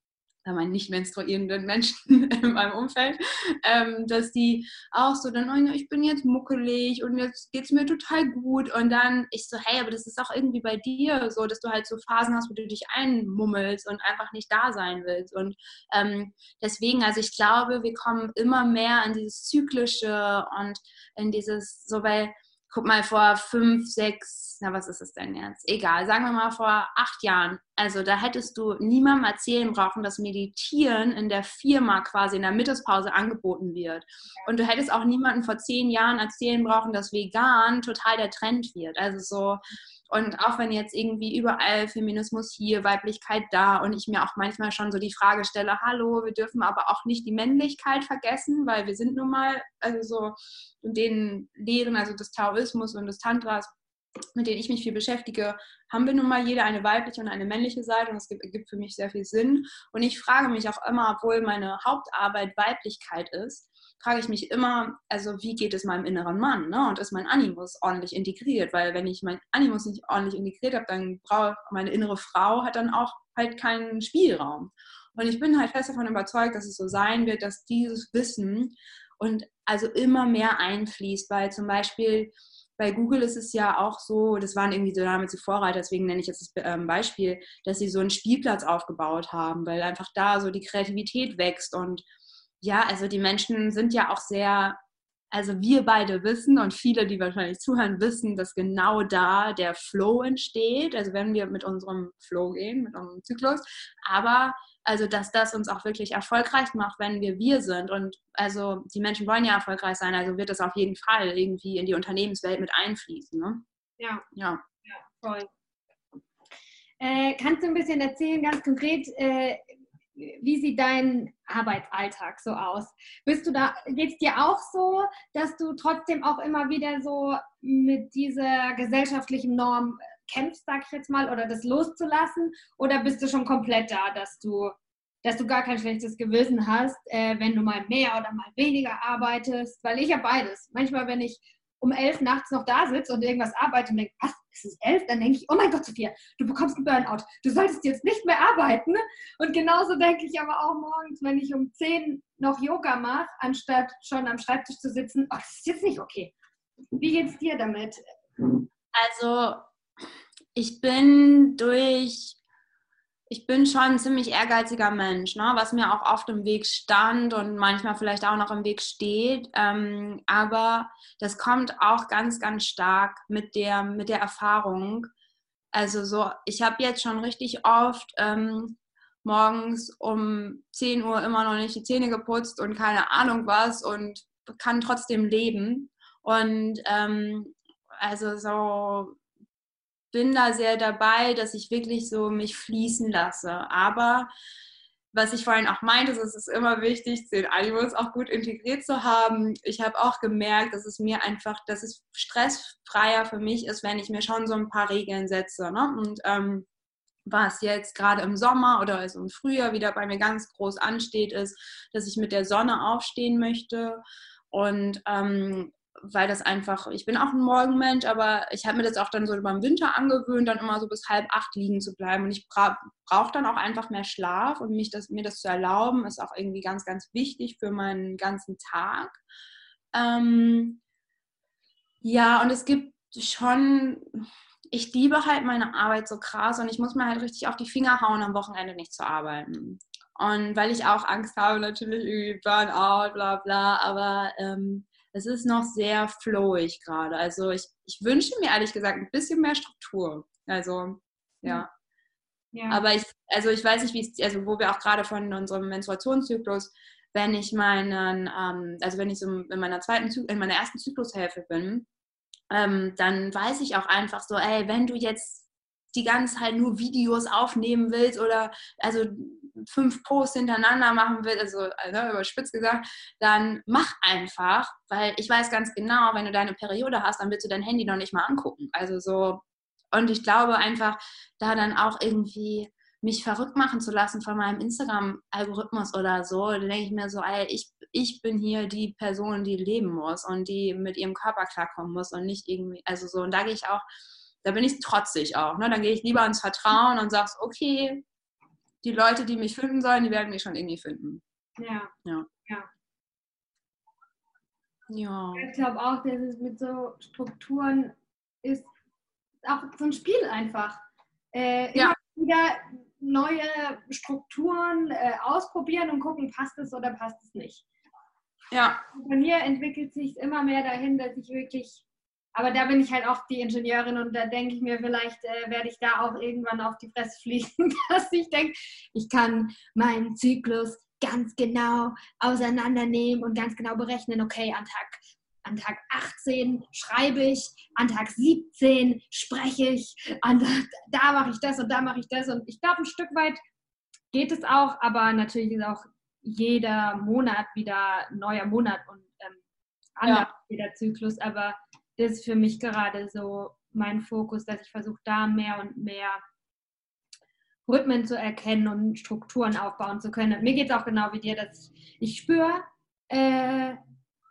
meinen nicht menstruierenden Menschen in meinem Umfeld, ähm, dass die auch so dann, oh, ich bin jetzt muckelig und jetzt geht es mir total gut und dann ich so, hey, aber das ist auch irgendwie bei dir so, dass du halt so Phasen hast, wo du dich einmummelst und einfach nicht da sein willst und ähm, deswegen, also ich glaube, wir kommen immer mehr in dieses Zyklische und in dieses, so weil guck mal, vor fünf, sechs, na was ist es denn jetzt? Egal, sagen wir mal vor acht Jahren. Also da hättest du niemandem erzählen brauchen, dass Meditieren in der Firma quasi in der Mittagspause angeboten wird. Und du hättest auch niemandem vor zehn Jahren erzählen brauchen, dass vegan total der Trend wird. Also so, und auch wenn jetzt irgendwie überall Feminismus hier, Weiblichkeit da und ich mir auch manchmal schon so die Frage stelle, hallo, wir dürfen aber auch nicht die Männlichkeit vergessen, weil wir sind nun mal, also so in den Lehren, also des Taoismus und des Tantras, mit denen ich mich viel beschäftige, haben wir nun mal jeder eine weibliche und eine männliche Seite und es gibt, ergibt für mich sehr viel Sinn. Und ich frage mich auch immer, obwohl meine Hauptarbeit Weiblichkeit ist, frage ich mich immer, also wie geht es meinem inneren Mann ne? und ist mein Animus ordentlich integriert? Weil wenn ich mein Animus nicht ordentlich integriert habe, dann brauche meine innere Frau hat dann auch halt keinen Spielraum. Und ich bin halt fest davon überzeugt, dass es so sein wird, dass dieses Wissen und also immer mehr einfließt, weil zum Beispiel bei Google ist es ja auch so, das waren irgendwie so damals die Vorreiter, deswegen nenne ich jetzt das ähm, Beispiel, dass sie so einen Spielplatz aufgebaut haben, weil einfach da so die Kreativität wächst. Und ja, also die Menschen sind ja auch sehr, also wir beide wissen und viele, die wahrscheinlich zuhören, wissen, dass genau da der Flow entsteht, also wenn wir mit unserem Flow gehen, mit unserem Zyklus, aber also dass das uns auch wirklich erfolgreich macht, wenn wir wir sind und also die Menschen wollen ja erfolgreich sein, also wird das auf jeden Fall irgendwie in die Unternehmenswelt mit einfließen. Ne? Ja. Ja. ja voll. Äh, kannst du ein bisschen erzählen, ganz konkret, äh, wie sieht dein Arbeitsalltag so aus? Bist du da, geht es dir auch so, dass du trotzdem auch immer wieder so mit dieser gesellschaftlichen Norm kämpfst, sag ich jetzt mal, oder das loszulassen? Oder bist du schon komplett da, dass du, dass du gar kein schlechtes Gewissen hast, äh, wenn du mal mehr oder mal weniger arbeitest? Weil ich habe beides. Manchmal, wenn ich um elf nachts noch da sitze und irgendwas arbeite und denke, was, es ist elf, dann denke ich, oh mein Gott, Sophia, du bekommst einen Burnout, du solltest jetzt nicht mehr arbeiten. Und genauso denke ich aber auch morgens, wenn ich um zehn noch Yoga mache, anstatt schon am Schreibtisch zu sitzen, oh, das ist jetzt nicht okay. Wie geht es dir damit? Also, ich bin durch ich bin schon ein ziemlich ehrgeiziger Mensch, ne? was mir auch oft im Weg stand und manchmal vielleicht auch noch im Weg steht. Ähm, aber das kommt auch ganz, ganz stark mit der, mit der Erfahrung. Also so, ich habe jetzt schon richtig oft ähm, morgens um 10 Uhr immer noch nicht die Zähne geputzt und keine Ahnung was und kann trotzdem leben. Und ähm, also so bin da sehr dabei, dass ich wirklich so mich fließen lasse. Aber was ich vorhin auch meinte, es ist immer wichtig, den Animus auch gut integriert zu haben. Ich habe auch gemerkt, dass es mir einfach, dass es stressfreier für mich ist, wenn ich mir schon so ein paar Regeln setze. Ne? Und ähm, was jetzt gerade im Sommer oder also im Frühjahr wieder bei mir ganz groß ansteht, ist, dass ich mit der Sonne aufstehen möchte und ähm, weil das einfach, ich bin auch ein Morgenmensch, aber ich habe mir das auch dann so über den Winter angewöhnt, dann immer so bis halb acht liegen zu bleiben. Und ich bra brauche dann auch einfach mehr Schlaf und mich das, mir das zu erlauben, ist auch irgendwie ganz, ganz wichtig für meinen ganzen Tag. Ähm, Ja, und es gibt schon, ich liebe halt meine Arbeit so krass und ich muss mir halt richtig auf die Finger hauen, am Wochenende nicht zu arbeiten. Und weil ich auch Angst habe, natürlich irgendwie Burnout, bla bla, aber ähm, es ist noch sehr flowig gerade. Also ich, ich wünsche mir ehrlich gesagt ein bisschen mehr Struktur. Also ja. ja. Aber ich, also ich weiß nicht, wie es, also wo wir auch gerade von unserem Menstruationszyklus, wenn ich meinen, ähm, also wenn ich so in meiner zweiten, in meiner ersten Zyklushälfte bin, ähm, dann weiß ich auch einfach so, ey, wenn du jetzt die ganze Zeit nur Videos aufnehmen willst oder also fünf Posts hintereinander machen willst, also ne, überspitzt gesagt, dann mach einfach, weil ich weiß ganz genau, wenn du deine Periode hast, dann willst du dein Handy noch nicht mal angucken. Also so, und ich glaube einfach, da dann auch irgendwie mich verrückt machen zu lassen von meinem Instagram-Algorithmus oder so, da denke ich mir so, ey, ich, ich bin hier die Person, die leben muss und die mit ihrem Körper klarkommen muss und nicht irgendwie, also so, und da gehe ich auch, da bin ich trotzig auch, ne? Dann gehe ich lieber ins Vertrauen und sage, okay, die Leute, die mich finden sollen, die werden mich schon irgendwie finden. Ja. Ja. ja. ja. Ich glaube auch, dass es mit so Strukturen ist auch so ein Spiel einfach. Äh, ja. wieder neue Strukturen äh, ausprobieren und gucken, passt es oder passt es nicht. Ja. bei mir entwickelt sich immer mehr dahin, dass ich wirklich, aber da bin ich halt auch die Ingenieurin und da denke ich mir, vielleicht äh, werde ich da auch irgendwann auf die Fresse fliegen, dass ich denke, ich kann meinen Zyklus ganz genau auseinandernehmen und ganz genau berechnen, okay, an Tag an Tag 18 schreibe ich, an Tag 17 spreche ich, an, da mache ich das und da mache ich das. Und ich glaube, ein Stück weit geht es auch, aber natürlich ist auch jeder Monat wieder ein neuer Monat und ähm, anders ja. jeder Zyklus. Aber das ist für mich gerade so mein Fokus, dass ich versuche, da mehr und mehr Rhythmen zu erkennen und Strukturen aufbauen zu können. Und mir geht es auch genau wie dir, dass ich, ich spüre, äh,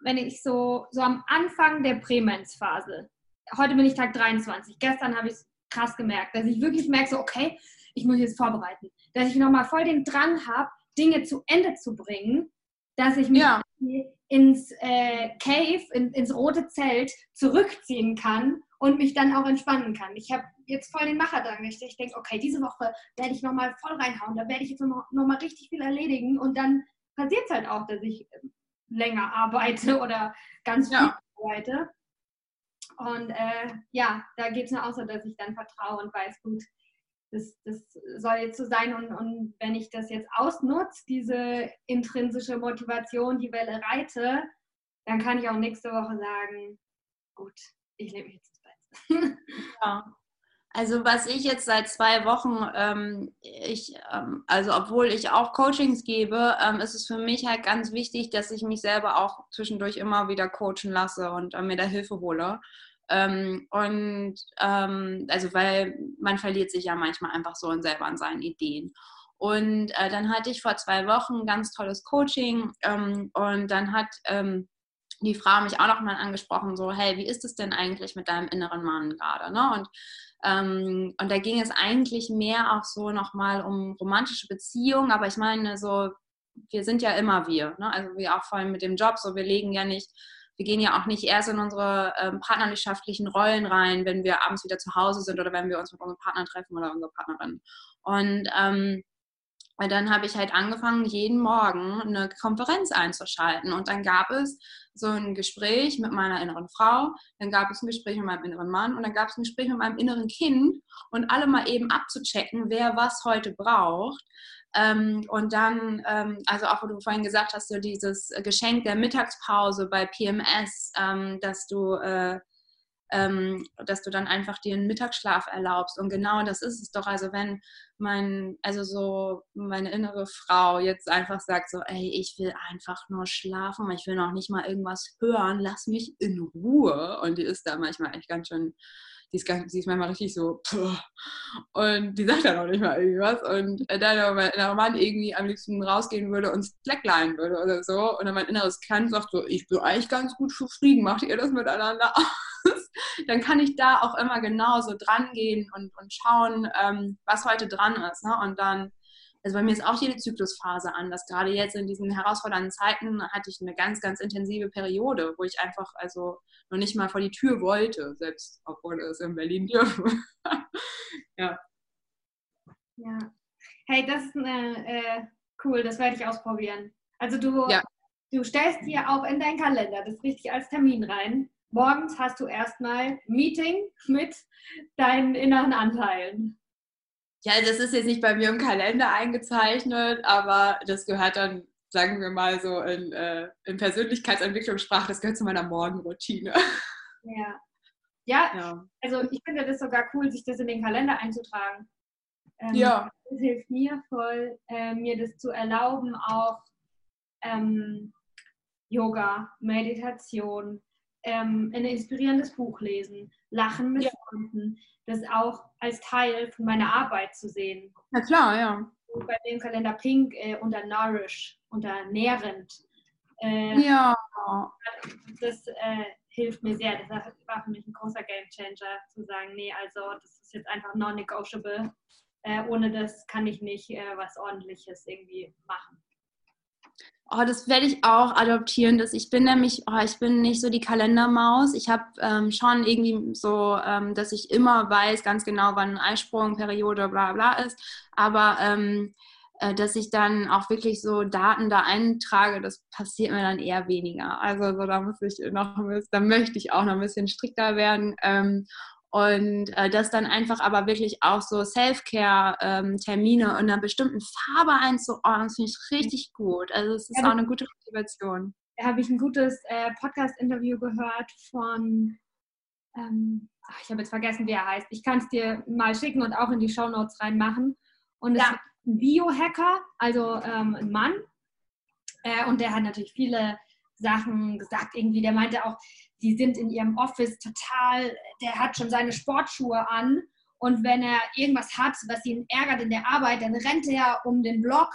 wenn ich so, so am Anfang der Prämenzphase, heute bin ich Tag 23, gestern habe ich es krass gemerkt, dass ich wirklich merke, so, okay, ich muss jetzt vorbereiten, dass ich nochmal voll den Drang habe, Dinge zu Ende zu bringen, dass ich mich ja. Ins äh, Cave, in, ins rote Zelt zurückziehen kann und mich dann auch entspannen kann. Ich habe jetzt voll den Macherdrang. Ich, ich denke, okay, diese Woche werde ich nochmal voll reinhauen, da werde ich jetzt nochmal noch richtig viel erledigen und dann passiert es halt auch, dass ich länger arbeite oder ganz viel ja. arbeite. Und äh, ja, da geht es nur auch so, dass ich dann vertraue und weiß, gut, das, das soll jetzt so sein. Und, und wenn ich das jetzt ausnutze, diese intrinsische Motivation, die Welle reite, dann kann ich auch nächste Woche sagen, gut, ich lebe mich jetzt ins Bett. Ja. Also was ich jetzt seit zwei Wochen, ähm, ich, ähm, also obwohl ich auch Coachings gebe, ähm, ist es für mich halt ganz wichtig, dass ich mich selber auch zwischendurch immer wieder coachen lasse und äh, mir da Hilfe hole. Ähm, und ähm, also weil man verliert sich ja manchmal einfach so und selber an seinen Ideen. Und äh, dann hatte ich vor zwei Wochen ein ganz tolles Coaching ähm, und dann hat die Frau mich auch nochmal angesprochen, so, hey, wie ist es denn eigentlich mit deinem inneren Mann gerade? Ne? Und ähm, und da ging es eigentlich mehr auch so nochmal um romantische Beziehungen, aber ich meine, so, wir sind ja immer wir, ne? also wir auch vor allem mit dem Job, so wir legen ja nicht, wir gehen ja auch nicht erst in unsere ähm, partnerschaftlichen Rollen rein, wenn wir abends wieder zu Hause sind oder wenn wir uns mit unserem Partner treffen oder unserer Partnerin. Und ähm, und dann habe ich halt angefangen, jeden Morgen eine Konferenz einzuschalten. Und dann gab es so ein Gespräch mit meiner inneren Frau, dann gab es ein Gespräch mit meinem inneren Mann und dann gab es ein Gespräch mit meinem inneren Kind und alle mal eben abzuchecken, wer was heute braucht. Ähm, und dann, ähm, also auch wo du vorhin gesagt hast, so dieses Geschenk der Mittagspause bei PMS, ähm, dass du äh, ähm, dass du dann einfach dir einen Mittagsschlaf erlaubst. Und genau das ist es doch. Also wenn mein, also so meine innere Frau jetzt einfach sagt so, ey, ich will einfach nur schlafen, ich will noch nicht mal irgendwas hören, lass mich in Ruhe. Und die ist da manchmal echt ganz schön die ist, ganz, die ist manchmal richtig so, und die sagt dann auch nicht mal irgendwas. Und äh, dann mein innerer Mann irgendwie am liebsten rausgehen würde und slackline würde oder so. Und dann mein inneres Kind sagt so, ich bin eigentlich ganz gut zufrieden, macht ihr das miteinander aus? dann kann ich da auch immer genauso dran gehen und, und schauen, ähm, was heute dran ist. Ne? Und dann also bei mir ist auch jede Zyklusphase anders. Gerade jetzt in diesen herausfordernden Zeiten hatte ich eine ganz, ganz intensive Periode, wo ich einfach also noch nicht mal vor die Tür wollte, selbst obwohl es in Berlin dürfen. ja. Ja. Hey, das ist eine, äh, cool, das werde ich ausprobieren. Also du, ja. du stellst dir auch in deinen Kalender das richtig als Termin rein. Morgens hast du erstmal Meeting mit deinen inneren Anteilen. Ja, das ist jetzt nicht bei mir im Kalender eingezeichnet, aber das gehört dann, sagen wir mal so in, äh, in Persönlichkeitsentwicklungssprache, das gehört zu meiner Morgenroutine. Ja. ja. ja. also ich finde das sogar cool, sich das in den Kalender einzutragen. Ähm, ja. Das hilft mir voll, äh, mir das zu erlauben, auch ähm, Yoga, Meditation, ähm, ein inspirierendes Buch lesen, Lachen mit ja. Freunden, das auch als Teil von meiner Arbeit zu sehen. Na klar, ja. Und bei dem Kalender Pink äh, unter Nourish, unter Nährend. Äh, ja. Das äh, hilft mir sehr. Das war für mich ein großer Game Changer, zu sagen, nee, also das ist jetzt einfach non-negotiable. Äh, ohne das kann ich nicht äh, was Ordentliches irgendwie machen. Oh, das werde ich auch adoptieren. Dass ich bin nämlich, oh, ich bin nicht so die Kalendermaus. Ich habe ähm, schon irgendwie so, ähm, dass ich immer weiß ganz genau, wann Eisprung, Periode, bla bla ist. Aber ähm, äh, dass ich dann auch wirklich so Daten da eintrage, das passiert mir dann eher weniger. Also so, da muss ich noch, da möchte ich auch noch ein bisschen strikter werden. Und äh, das dann einfach aber wirklich auch so Self-Care-Termine ähm, in einer bestimmten Farbe einzuordnen, finde ich richtig gut. Also es ist ja, auch eine gute Motivation. Da habe ich ein gutes äh, Podcast-Interview gehört von, ähm, ach, ich habe jetzt vergessen, wie er heißt. Ich kann es dir mal schicken und auch in die Show Notes reinmachen. Und es ja. ist ein Biohacker, also ähm, ein Mann. Äh, und der hat natürlich viele Sachen gesagt. Irgendwie, der meinte auch, die sind in ihrem Office total, der hat schon seine Sportschuhe an und wenn er irgendwas hat, was ihn ärgert in der Arbeit, dann rennt er um den Block,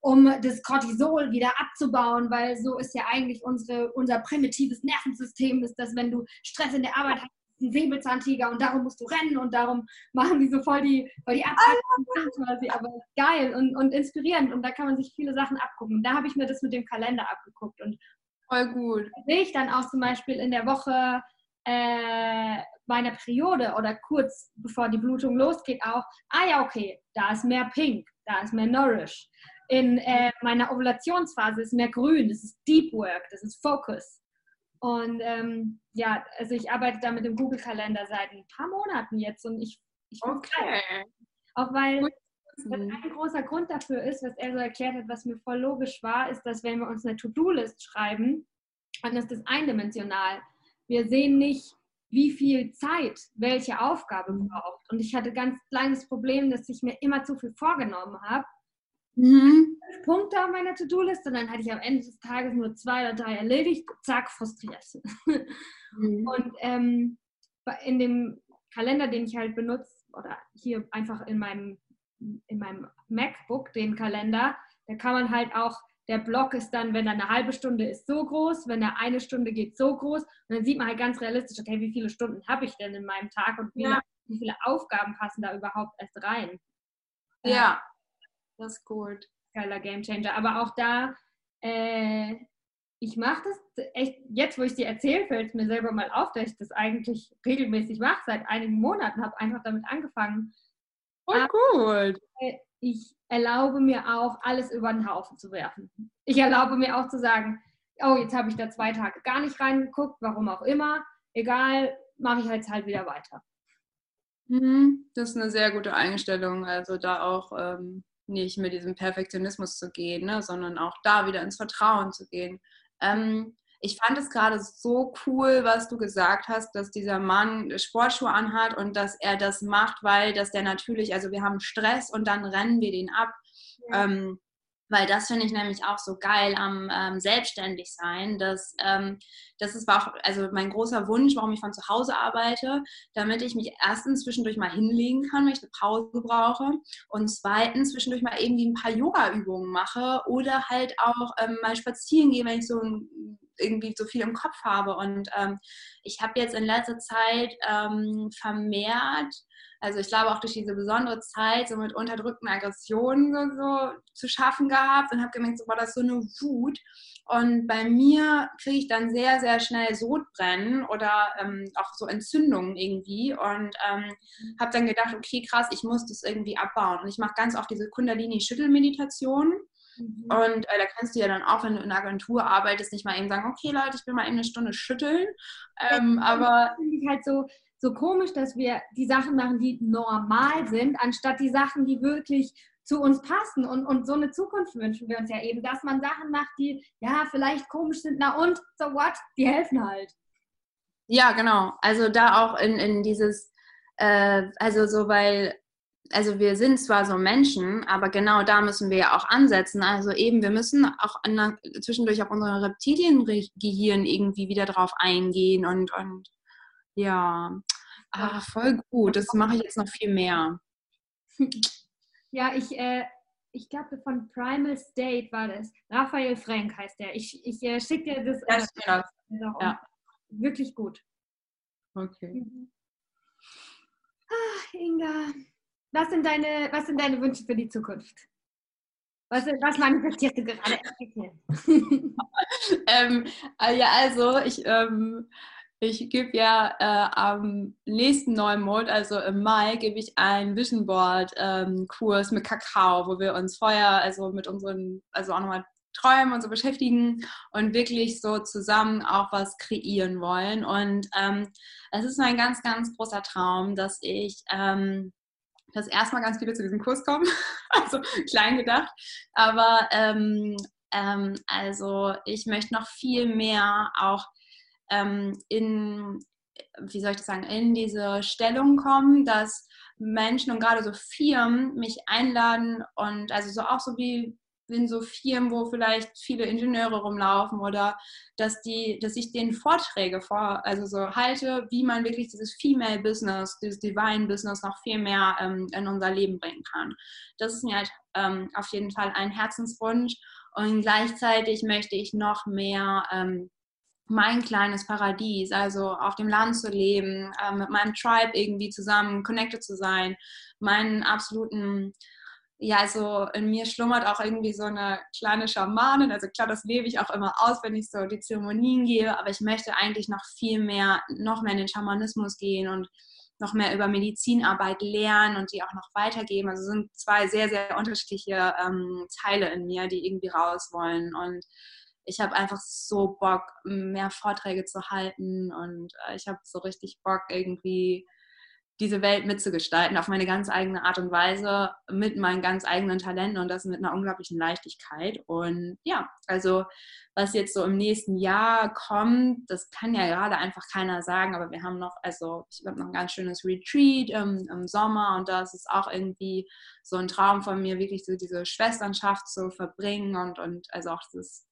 um das Cortisol wieder abzubauen, weil so ist ja eigentlich unsere, unser primitives Nervensystem, ist, dass wenn du Stress in der Arbeit hast, ein Säbelzahntiger und darum musst du rennen und darum machen die so voll die, voll die quasi, aber geil und, und inspirierend und da kann man sich viele Sachen abgucken. Da habe ich mir das mit dem Kalender abgeguckt und Voll gut. Sehe ich dann auch zum Beispiel in der Woche äh, meiner Periode oder kurz bevor die Blutung losgeht auch, ah ja, okay, da ist mehr Pink, da ist mehr Nourish. In äh, meiner Ovulationsphase ist mehr Grün, das ist Deep Work, das ist Focus. Und ähm, ja, also ich arbeite da mit dem Google-Kalender seit ein paar Monaten jetzt und ich, ich okay. Auch weil Gut. ein großer Grund dafür ist, was er so erklärt hat, was mir voll logisch war, ist, dass wenn wir uns eine To-Do-List schreiben, dann ist das eindimensional. Wir sehen nicht, wie viel Zeit welche Aufgabe braucht. Und ich hatte ganz kleines Problem, dass ich mir immer zu viel vorgenommen habe. Mhm. Punkte auf meiner To-Do-Liste und dann hatte ich am Ende des Tages nur zwei oder drei erledigt, zack, frustriert. Mhm. Und ähm, in dem Kalender, den ich halt benutze, oder hier einfach in meinem, in meinem MacBook, den Kalender, da kann man halt auch der Block ist dann, wenn er eine halbe Stunde ist, so groß, wenn er eine Stunde geht, so groß. Und dann sieht man halt ganz realistisch, okay, wie viele Stunden habe ich denn in meinem Tag und wie, ja. wie, viele Aufgaben passen da überhaupt erst rein. Ja, das ist gut. Geiler Gamechanger. Aber auch da, äh, ich mache das echt, jetzt wo ich dir erzähle, fällt es mir selber mal auf, dass ich das eigentlich regelmäßig mache, seit einigen Monaten, habe einfach damit angefangen. Gut. Äh, ich erlaube mir auch, alles über den Haufen zu werfen. Ich erlaube mir auch zu sagen, oh, jetzt habe ich da zwei Tage gar nicht reingeguckt, warum auch immer. Egal, mache ich jetzt halt wieder weiter. Mhm, das ist eine sehr gute Einstellung. Also da auch ähm, nicht mit diesem Perfektionismus zu gehen, ne, sondern auch da wieder ins Vertrauen zu gehen. Ähm, ich fand es gerade so cool, was du gesagt hast, dass dieser Mann Sportschuhe anhat und dass er das macht, weil das der natürlich, also wir haben Stress und dann rennen wir den ab. Ja. Ähm, weil das finde ich nämlich auch so geil am ähm, Selbstständigsein. Dass, ähm, das ist auch also mein großer Wunsch, warum ich von zu Hause arbeite, damit ich mich erstens zwischendurch mal hinlegen kann, wenn ich eine Pause brauche und zweitens zwischendurch mal irgendwie ein paar Yoga-Übungen mache oder halt auch ähm, mal spazieren gehe, wenn ich so ein irgendwie so viel im Kopf habe. Und ähm, ich habe jetzt in letzter Zeit ähm, vermehrt, also ich glaube auch durch diese besondere Zeit so mit unterdrückten Aggressionen so, so zu schaffen gehabt und habe gemerkt, so, boah, das so eine Wut. Und bei mir kriege ich dann sehr, sehr schnell Sodbrennen oder ähm, auch so Entzündungen irgendwie. Und ähm, habe dann gedacht, okay, krass, ich muss das irgendwie abbauen. Und ich mache ganz oft diese Kundalini-Schüttelmeditation. Mhm. Und äh, da kannst du ja dann auch, wenn du in einer Agentur arbeitest, nicht mal eben sagen, okay Leute, ich will mal eben eine Stunde schütteln. Ähm, ja, aber halt so, so komisch, dass wir die Sachen machen, die normal sind, anstatt die Sachen, die wirklich zu uns passen. Und, und so eine Zukunft wünschen wir uns ja eben, dass man Sachen macht, die ja vielleicht komisch sind. Na und, so what? Die helfen halt. Ja, genau. Also da auch in, in dieses, äh, also so, weil, also wir sind zwar so Menschen, aber genau da müssen wir ja auch ansetzen. Also eben, wir müssen auch an, zwischendurch auf unser Reptiliengehirn irgendwie wieder drauf eingehen und, und ja, ah, voll gut. Das mache ich jetzt noch viel mehr. Ja, ich, äh, ich glaube, von Primal State war das. Raphael Frank heißt der. Ich, ich äh, schicke dir das. Ja, äh, ja. Wirklich gut. Okay. Mhm. Ach, Inga, was sind, deine, was sind deine Wünsche für die Zukunft? Was, was manifestierst du gerade? ähm, äh, ja, also ich ähm, ich gebe ja äh, am nächsten Neumond, also im Mai, gebe ich einen Vision Board ähm, Kurs mit Kakao, wo wir uns vorher also mit unseren, also auch nochmal Träumen und so beschäftigen und wirklich so zusammen auch was kreieren wollen. Und ähm, es ist mein ganz, ganz großer Traum, dass ich ähm, dass erstmal ganz viele zu diesem Kurs kommen, also klein gedacht, aber ähm, ähm, also ich möchte noch viel mehr auch ähm, in, wie soll ich das sagen, in diese Stellung kommen, dass Menschen und gerade so Firmen mich einladen und also so auch so wie in so Firmen, wo vielleicht viele Ingenieure rumlaufen oder dass die, dass ich denen Vorträge vor, also so halte, wie man wirklich dieses Female Business, dieses Divine Business noch viel mehr ähm, in unser Leben bringen kann. Das ist mir halt ähm, auf jeden Fall ein Herzenswunsch und gleichzeitig möchte ich noch mehr ähm, mein kleines Paradies, also auf dem Land zu leben, äh, mit meinem Tribe irgendwie zusammen connected zu sein, meinen absoluten, ja, also in mir schlummert auch irgendwie so eine kleine Schamanin, also klar, das lebe ich auch immer aus, wenn ich so die Zeremonien gebe, aber ich möchte eigentlich noch viel mehr, noch mehr in den Schamanismus gehen und noch mehr über Medizinarbeit lernen und die auch noch weitergeben. Also sind zwei sehr, sehr unterschiedliche ähm, Teile in mir, die irgendwie raus wollen und ich habe einfach so Bock, mehr Vorträge zu halten und äh, ich habe so richtig Bock, irgendwie diese Welt mitzugestalten auf meine ganz eigene Art und Weise mit meinen ganz eigenen Talenten und das mit einer unglaublichen Leichtigkeit. Und ja, also was jetzt so im nächsten Jahr kommt, das kann ja gerade einfach keiner sagen, aber wir haben noch, also ich habe noch ein ganz schönes Retreat im, im Sommer und das ist auch irgendwie so ein Traum von mir, wirklich so diese Schwesternschaft zu verbringen und, und also auch das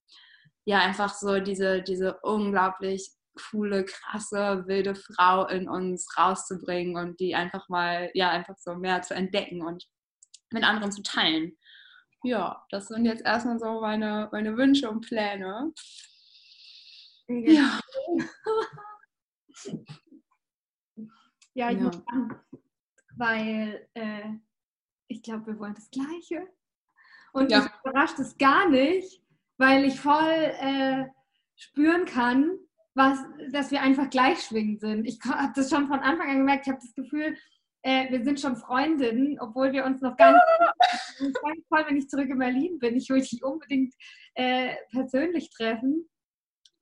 ja einfach so diese, diese unglaublich coole, krasse, wilde Frau in uns rauszubringen und die einfach mal, ja, einfach so mehr zu entdecken und mit anderen zu teilen. Ja, das sind jetzt erstmal so meine, meine Wünsche und Pläne. Ja. ja, ich ja. muss an, weil äh, ich glaube, wir wollen das Gleiche. Und ja. mich überrascht es gar nicht, weil ich voll äh, spüren kann, was, dass wir einfach gleichschwingend sind. Ich habe das schon von Anfang an gemerkt. Ich habe das Gefühl, äh, wir sind schon Freundinnen, obwohl wir uns noch gar nicht. ich voll, wenn ich zurück in Berlin bin. Ich will dich unbedingt äh, persönlich treffen.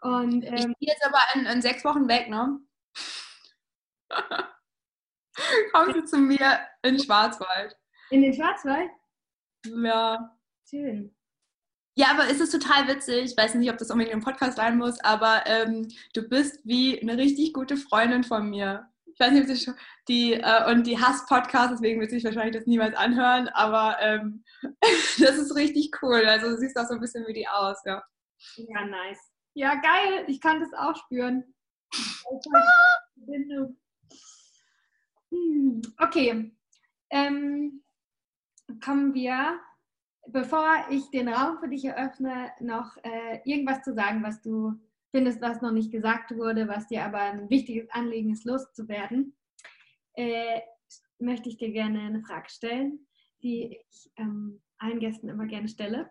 Und, ähm, ich gehe jetzt aber in, in, sechs Wochen weg, ne? Kommst du zu mir in Schwarzwald? In den Schwarzwald? Ja. Schön. Ja, aber es ist total witzig. Ich weiß nicht, ob das unbedingt im Podcast sein muss, aber ähm, du bist wie eine richtig gute Freundin von mir. Ich weiß nicht, ob sie schon die äh, und die hasst Podcast, deswegen wird sich wahrscheinlich das niemals anhören, aber ähm, das ist richtig cool. Also du siehst auch so ein bisschen wie die aus, ja. Ja, nice. Ja, geil. Ich kann das auch spüren. Hm, okay. Ähm, kommen wir bevor ich den Raum für dich eröffne, noch äh, irgendwas zu sagen, was du findest, was noch nicht gesagt wurde, was dir aber ein wichtiges Anliegen ist, loszuwerden, äh, möchte ich dir gerne eine Frage stellen, die ich ähm, allen Gästen immer gerne stelle.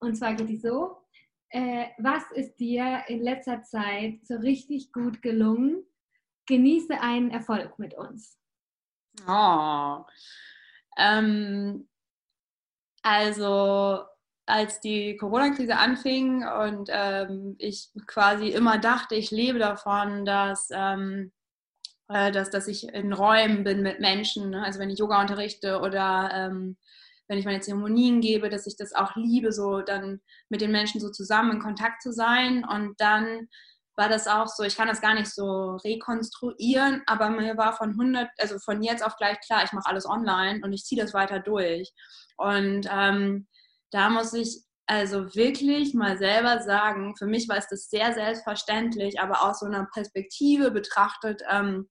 Und zwar geht die so, äh, was ist dir in letzter Zeit so richtig gut gelungen? Genieße einen Erfolg mit uns. Oh. Ähm, also als die Corona-Krise anfing und ähm, ich quasi immer dachte, ich lebe davon, dass, ähm, äh, dass, dass ich in Räumen bin mit Menschen, ne? also wenn ich Yoga unterrichte oder ähm, wenn ich meine Zeremonien gebe, dass ich das auch liebe, so dann mit den Menschen so zusammen in Kontakt zu sein und dann war das auch so, ich kann das gar nicht so rekonstruieren, aber mir war von 100, also von jetzt auf gleich klar, ich mache alles online und ich ziehe das weiter durch. Und ähm, da muss ich also wirklich mal selber sagen, für mich war es das sehr selbstverständlich, aber aus so einer Perspektive betrachtet, ähm,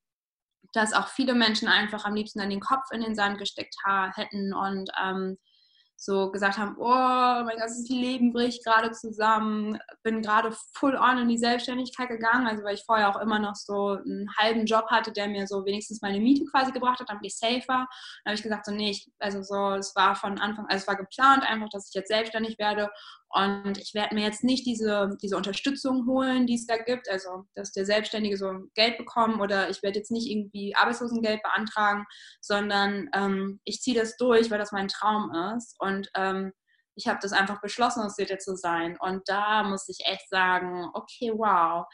dass auch viele Menschen einfach am liebsten dann den Kopf in den Sand gesteckt hätten und ähm, so gesagt haben, oh, mein ganzes Leben bricht gerade zusammen, bin gerade full on in die Selbstständigkeit gegangen, also weil ich vorher auch immer noch so einen halben Job hatte, der mir so wenigstens meine Miete quasi gebracht hat, damit ich safe war. Dann habe ich gesagt, so nee, also so, es war von Anfang, also es war geplant einfach, dass ich jetzt selbstständig werde und ich werde mir jetzt nicht diese, diese Unterstützung holen, die es da gibt, also dass der Selbstständige so Geld bekommt oder ich werde jetzt nicht irgendwie Arbeitslosengeld beantragen, sondern ähm, ich ziehe das durch, weil das mein Traum ist. Und ähm, ich habe das einfach beschlossen, Städte zu sein. Und da muss ich echt sagen, okay, wow,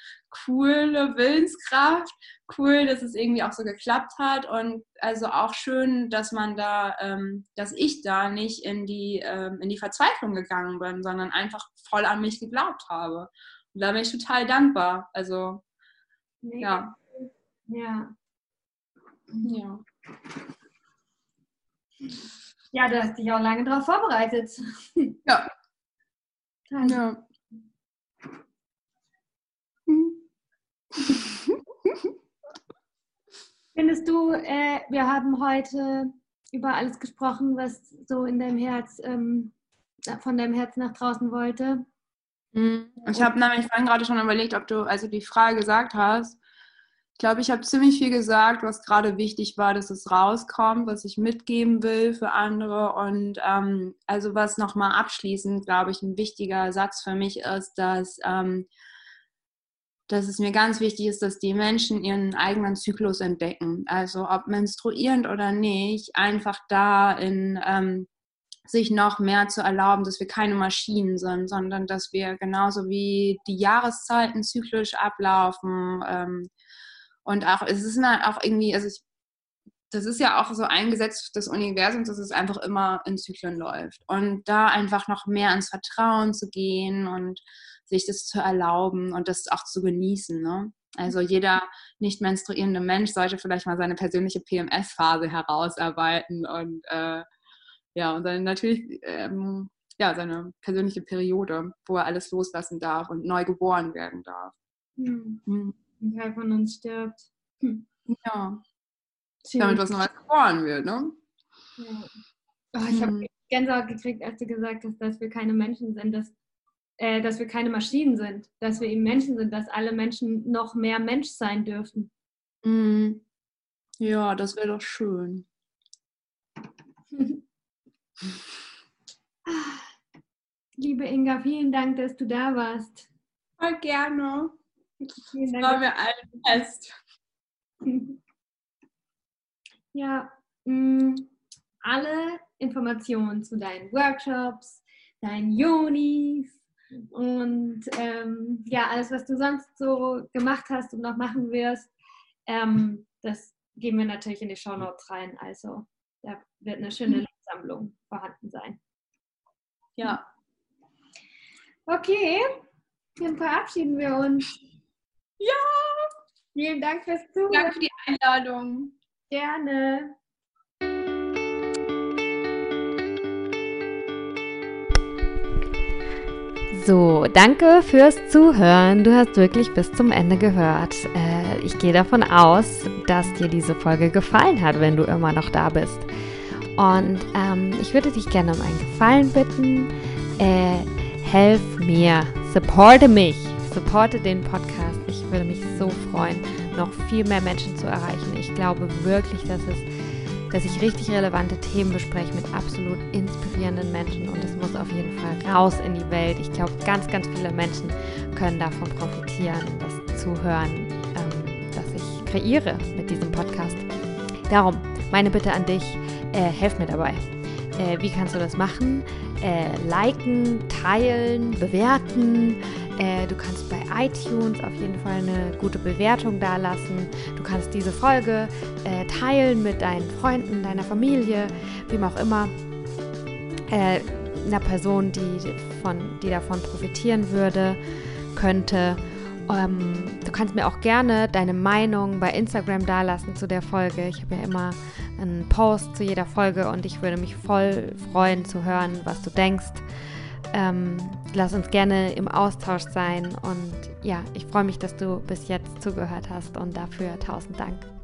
coole Willenskraft, cool, dass es irgendwie auch so geklappt hat. Und also auch schön, dass man da, ähm, dass ich da nicht in die, ähm, in die Verzweiflung gegangen bin, sondern einfach voll an mich geglaubt habe. Und da bin ich total dankbar. Also, nee. ja. Ja. Ja. Ja, du hast dich auch lange darauf vorbereitet. Ja. Ja. Findest du, äh, wir haben heute über alles gesprochen, was so in deinem Herz, ähm, von deinem Herz nach draußen wollte? Mhm. Ich habe nämlich vorhin gerade schon überlegt, ob du, also die Frage gesagt hast, ich glaube, ich habe ziemlich viel gesagt, was gerade wichtig war, dass es rauskommt, was ich mitgeben will für andere. Und ähm, also was nochmal abschließend, glaube ich, ein wichtiger Satz für mich ist, dass, ähm, dass es mir ganz wichtig ist, dass die Menschen ihren eigenen Zyklus entdecken. Also ob menstruierend oder nicht, einfach da in ähm, sich noch mehr zu erlauben, dass wir keine Maschinen sind, sondern dass wir genauso wie die Jahreszeiten zyklisch ablaufen, ähm, und auch, es ist auch irgendwie, also ich, das ist ja auch so eingesetzt des Universums, dass es einfach immer in Zyklen läuft. Und da einfach noch mehr ins Vertrauen zu gehen und sich das zu erlauben und das auch zu genießen. Ne? Also jeder nicht menstruierende Mensch sollte vielleicht mal seine persönliche PMS-Phase herausarbeiten und äh, ja, und dann natürlich ähm, ja, seine persönliche Periode, wo er alles loslassen darf und neu geboren werden darf. Mhm. Mhm ein Teil von uns stirbt. Hm. Ja. Schön. Damit was Neues geboren wird, ne? Ja. Oh, ich hm. habe Gänsehaut gekriegt, als du gesagt hast, dass wir keine Menschen sind, dass, äh, dass wir keine Maschinen sind, dass wir eben Menschen sind, dass alle Menschen noch mehr Mensch sein dürfen. Hm. Ja, das wäre doch schön. Liebe Inga, vielen Dank, dass du da warst. Voll gerne. Das war mir allen fest. Ja, mh, mm, alle Informationen zu deinen Workshops, deinen Yonis und ähm, ja, alles, was du sonst so gemacht hast und noch machen wirst, ähm, das geben wir natürlich in die Show Notes rein. Also da wird eine schöne Sammlung vorhanden sein. Ja. Okay, dann verabschieden wir uns. Ja! Vielen Dank fürs Zuhören. Danke für die Einladung. Gerne. So, danke fürs Zuhören. Du hast wirklich bis zum Ende gehört. Äh, ich gehe davon aus, dass dir diese Folge gefallen hat, wenn du immer noch da bist. Und ähm, ich würde dich gerne um einen Gefallen bitten. Äh, helf mir, supporte mich supporte den Podcast. So freuen, noch viel mehr Menschen zu erreichen. Ich glaube wirklich, dass es dass ich richtig relevante Themen bespreche mit absolut inspirierenden Menschen und es muss auf jeden Fall raus in die Welt. Ich glaube, ganz, ganz viele Menschen können davon profitieren, das zu hören, ähm, was ich kreiere mit diesem Podcast. Darum, meine Bitte an dich, äh, helf mir dabei. Äh, wie kannst du das machen? Äh, liken, teilen, bewerten. Äh, du kannst bei iTunes auf jeden Fall eine gute Bewertung dalassen. Du kannst diese Folge äh, teilen mit deinen Freunden, deiner Familie, wem auch immer. Äh, einer Person, die, von, die davon profitieren würde, könnte. Ähm, du kannst mir auch gerne deine Meinung bei Instagram dalassen zu der Folge. Ich habe ja immer einen Post zu jeder Folge und ich würde mich voll freuen zu hören, was du denkst. Ähm, lass uns gerne im Austausch sein und ja, ich freue mich, dass du bis jetzt zugehört hast und dafür tausend Dank.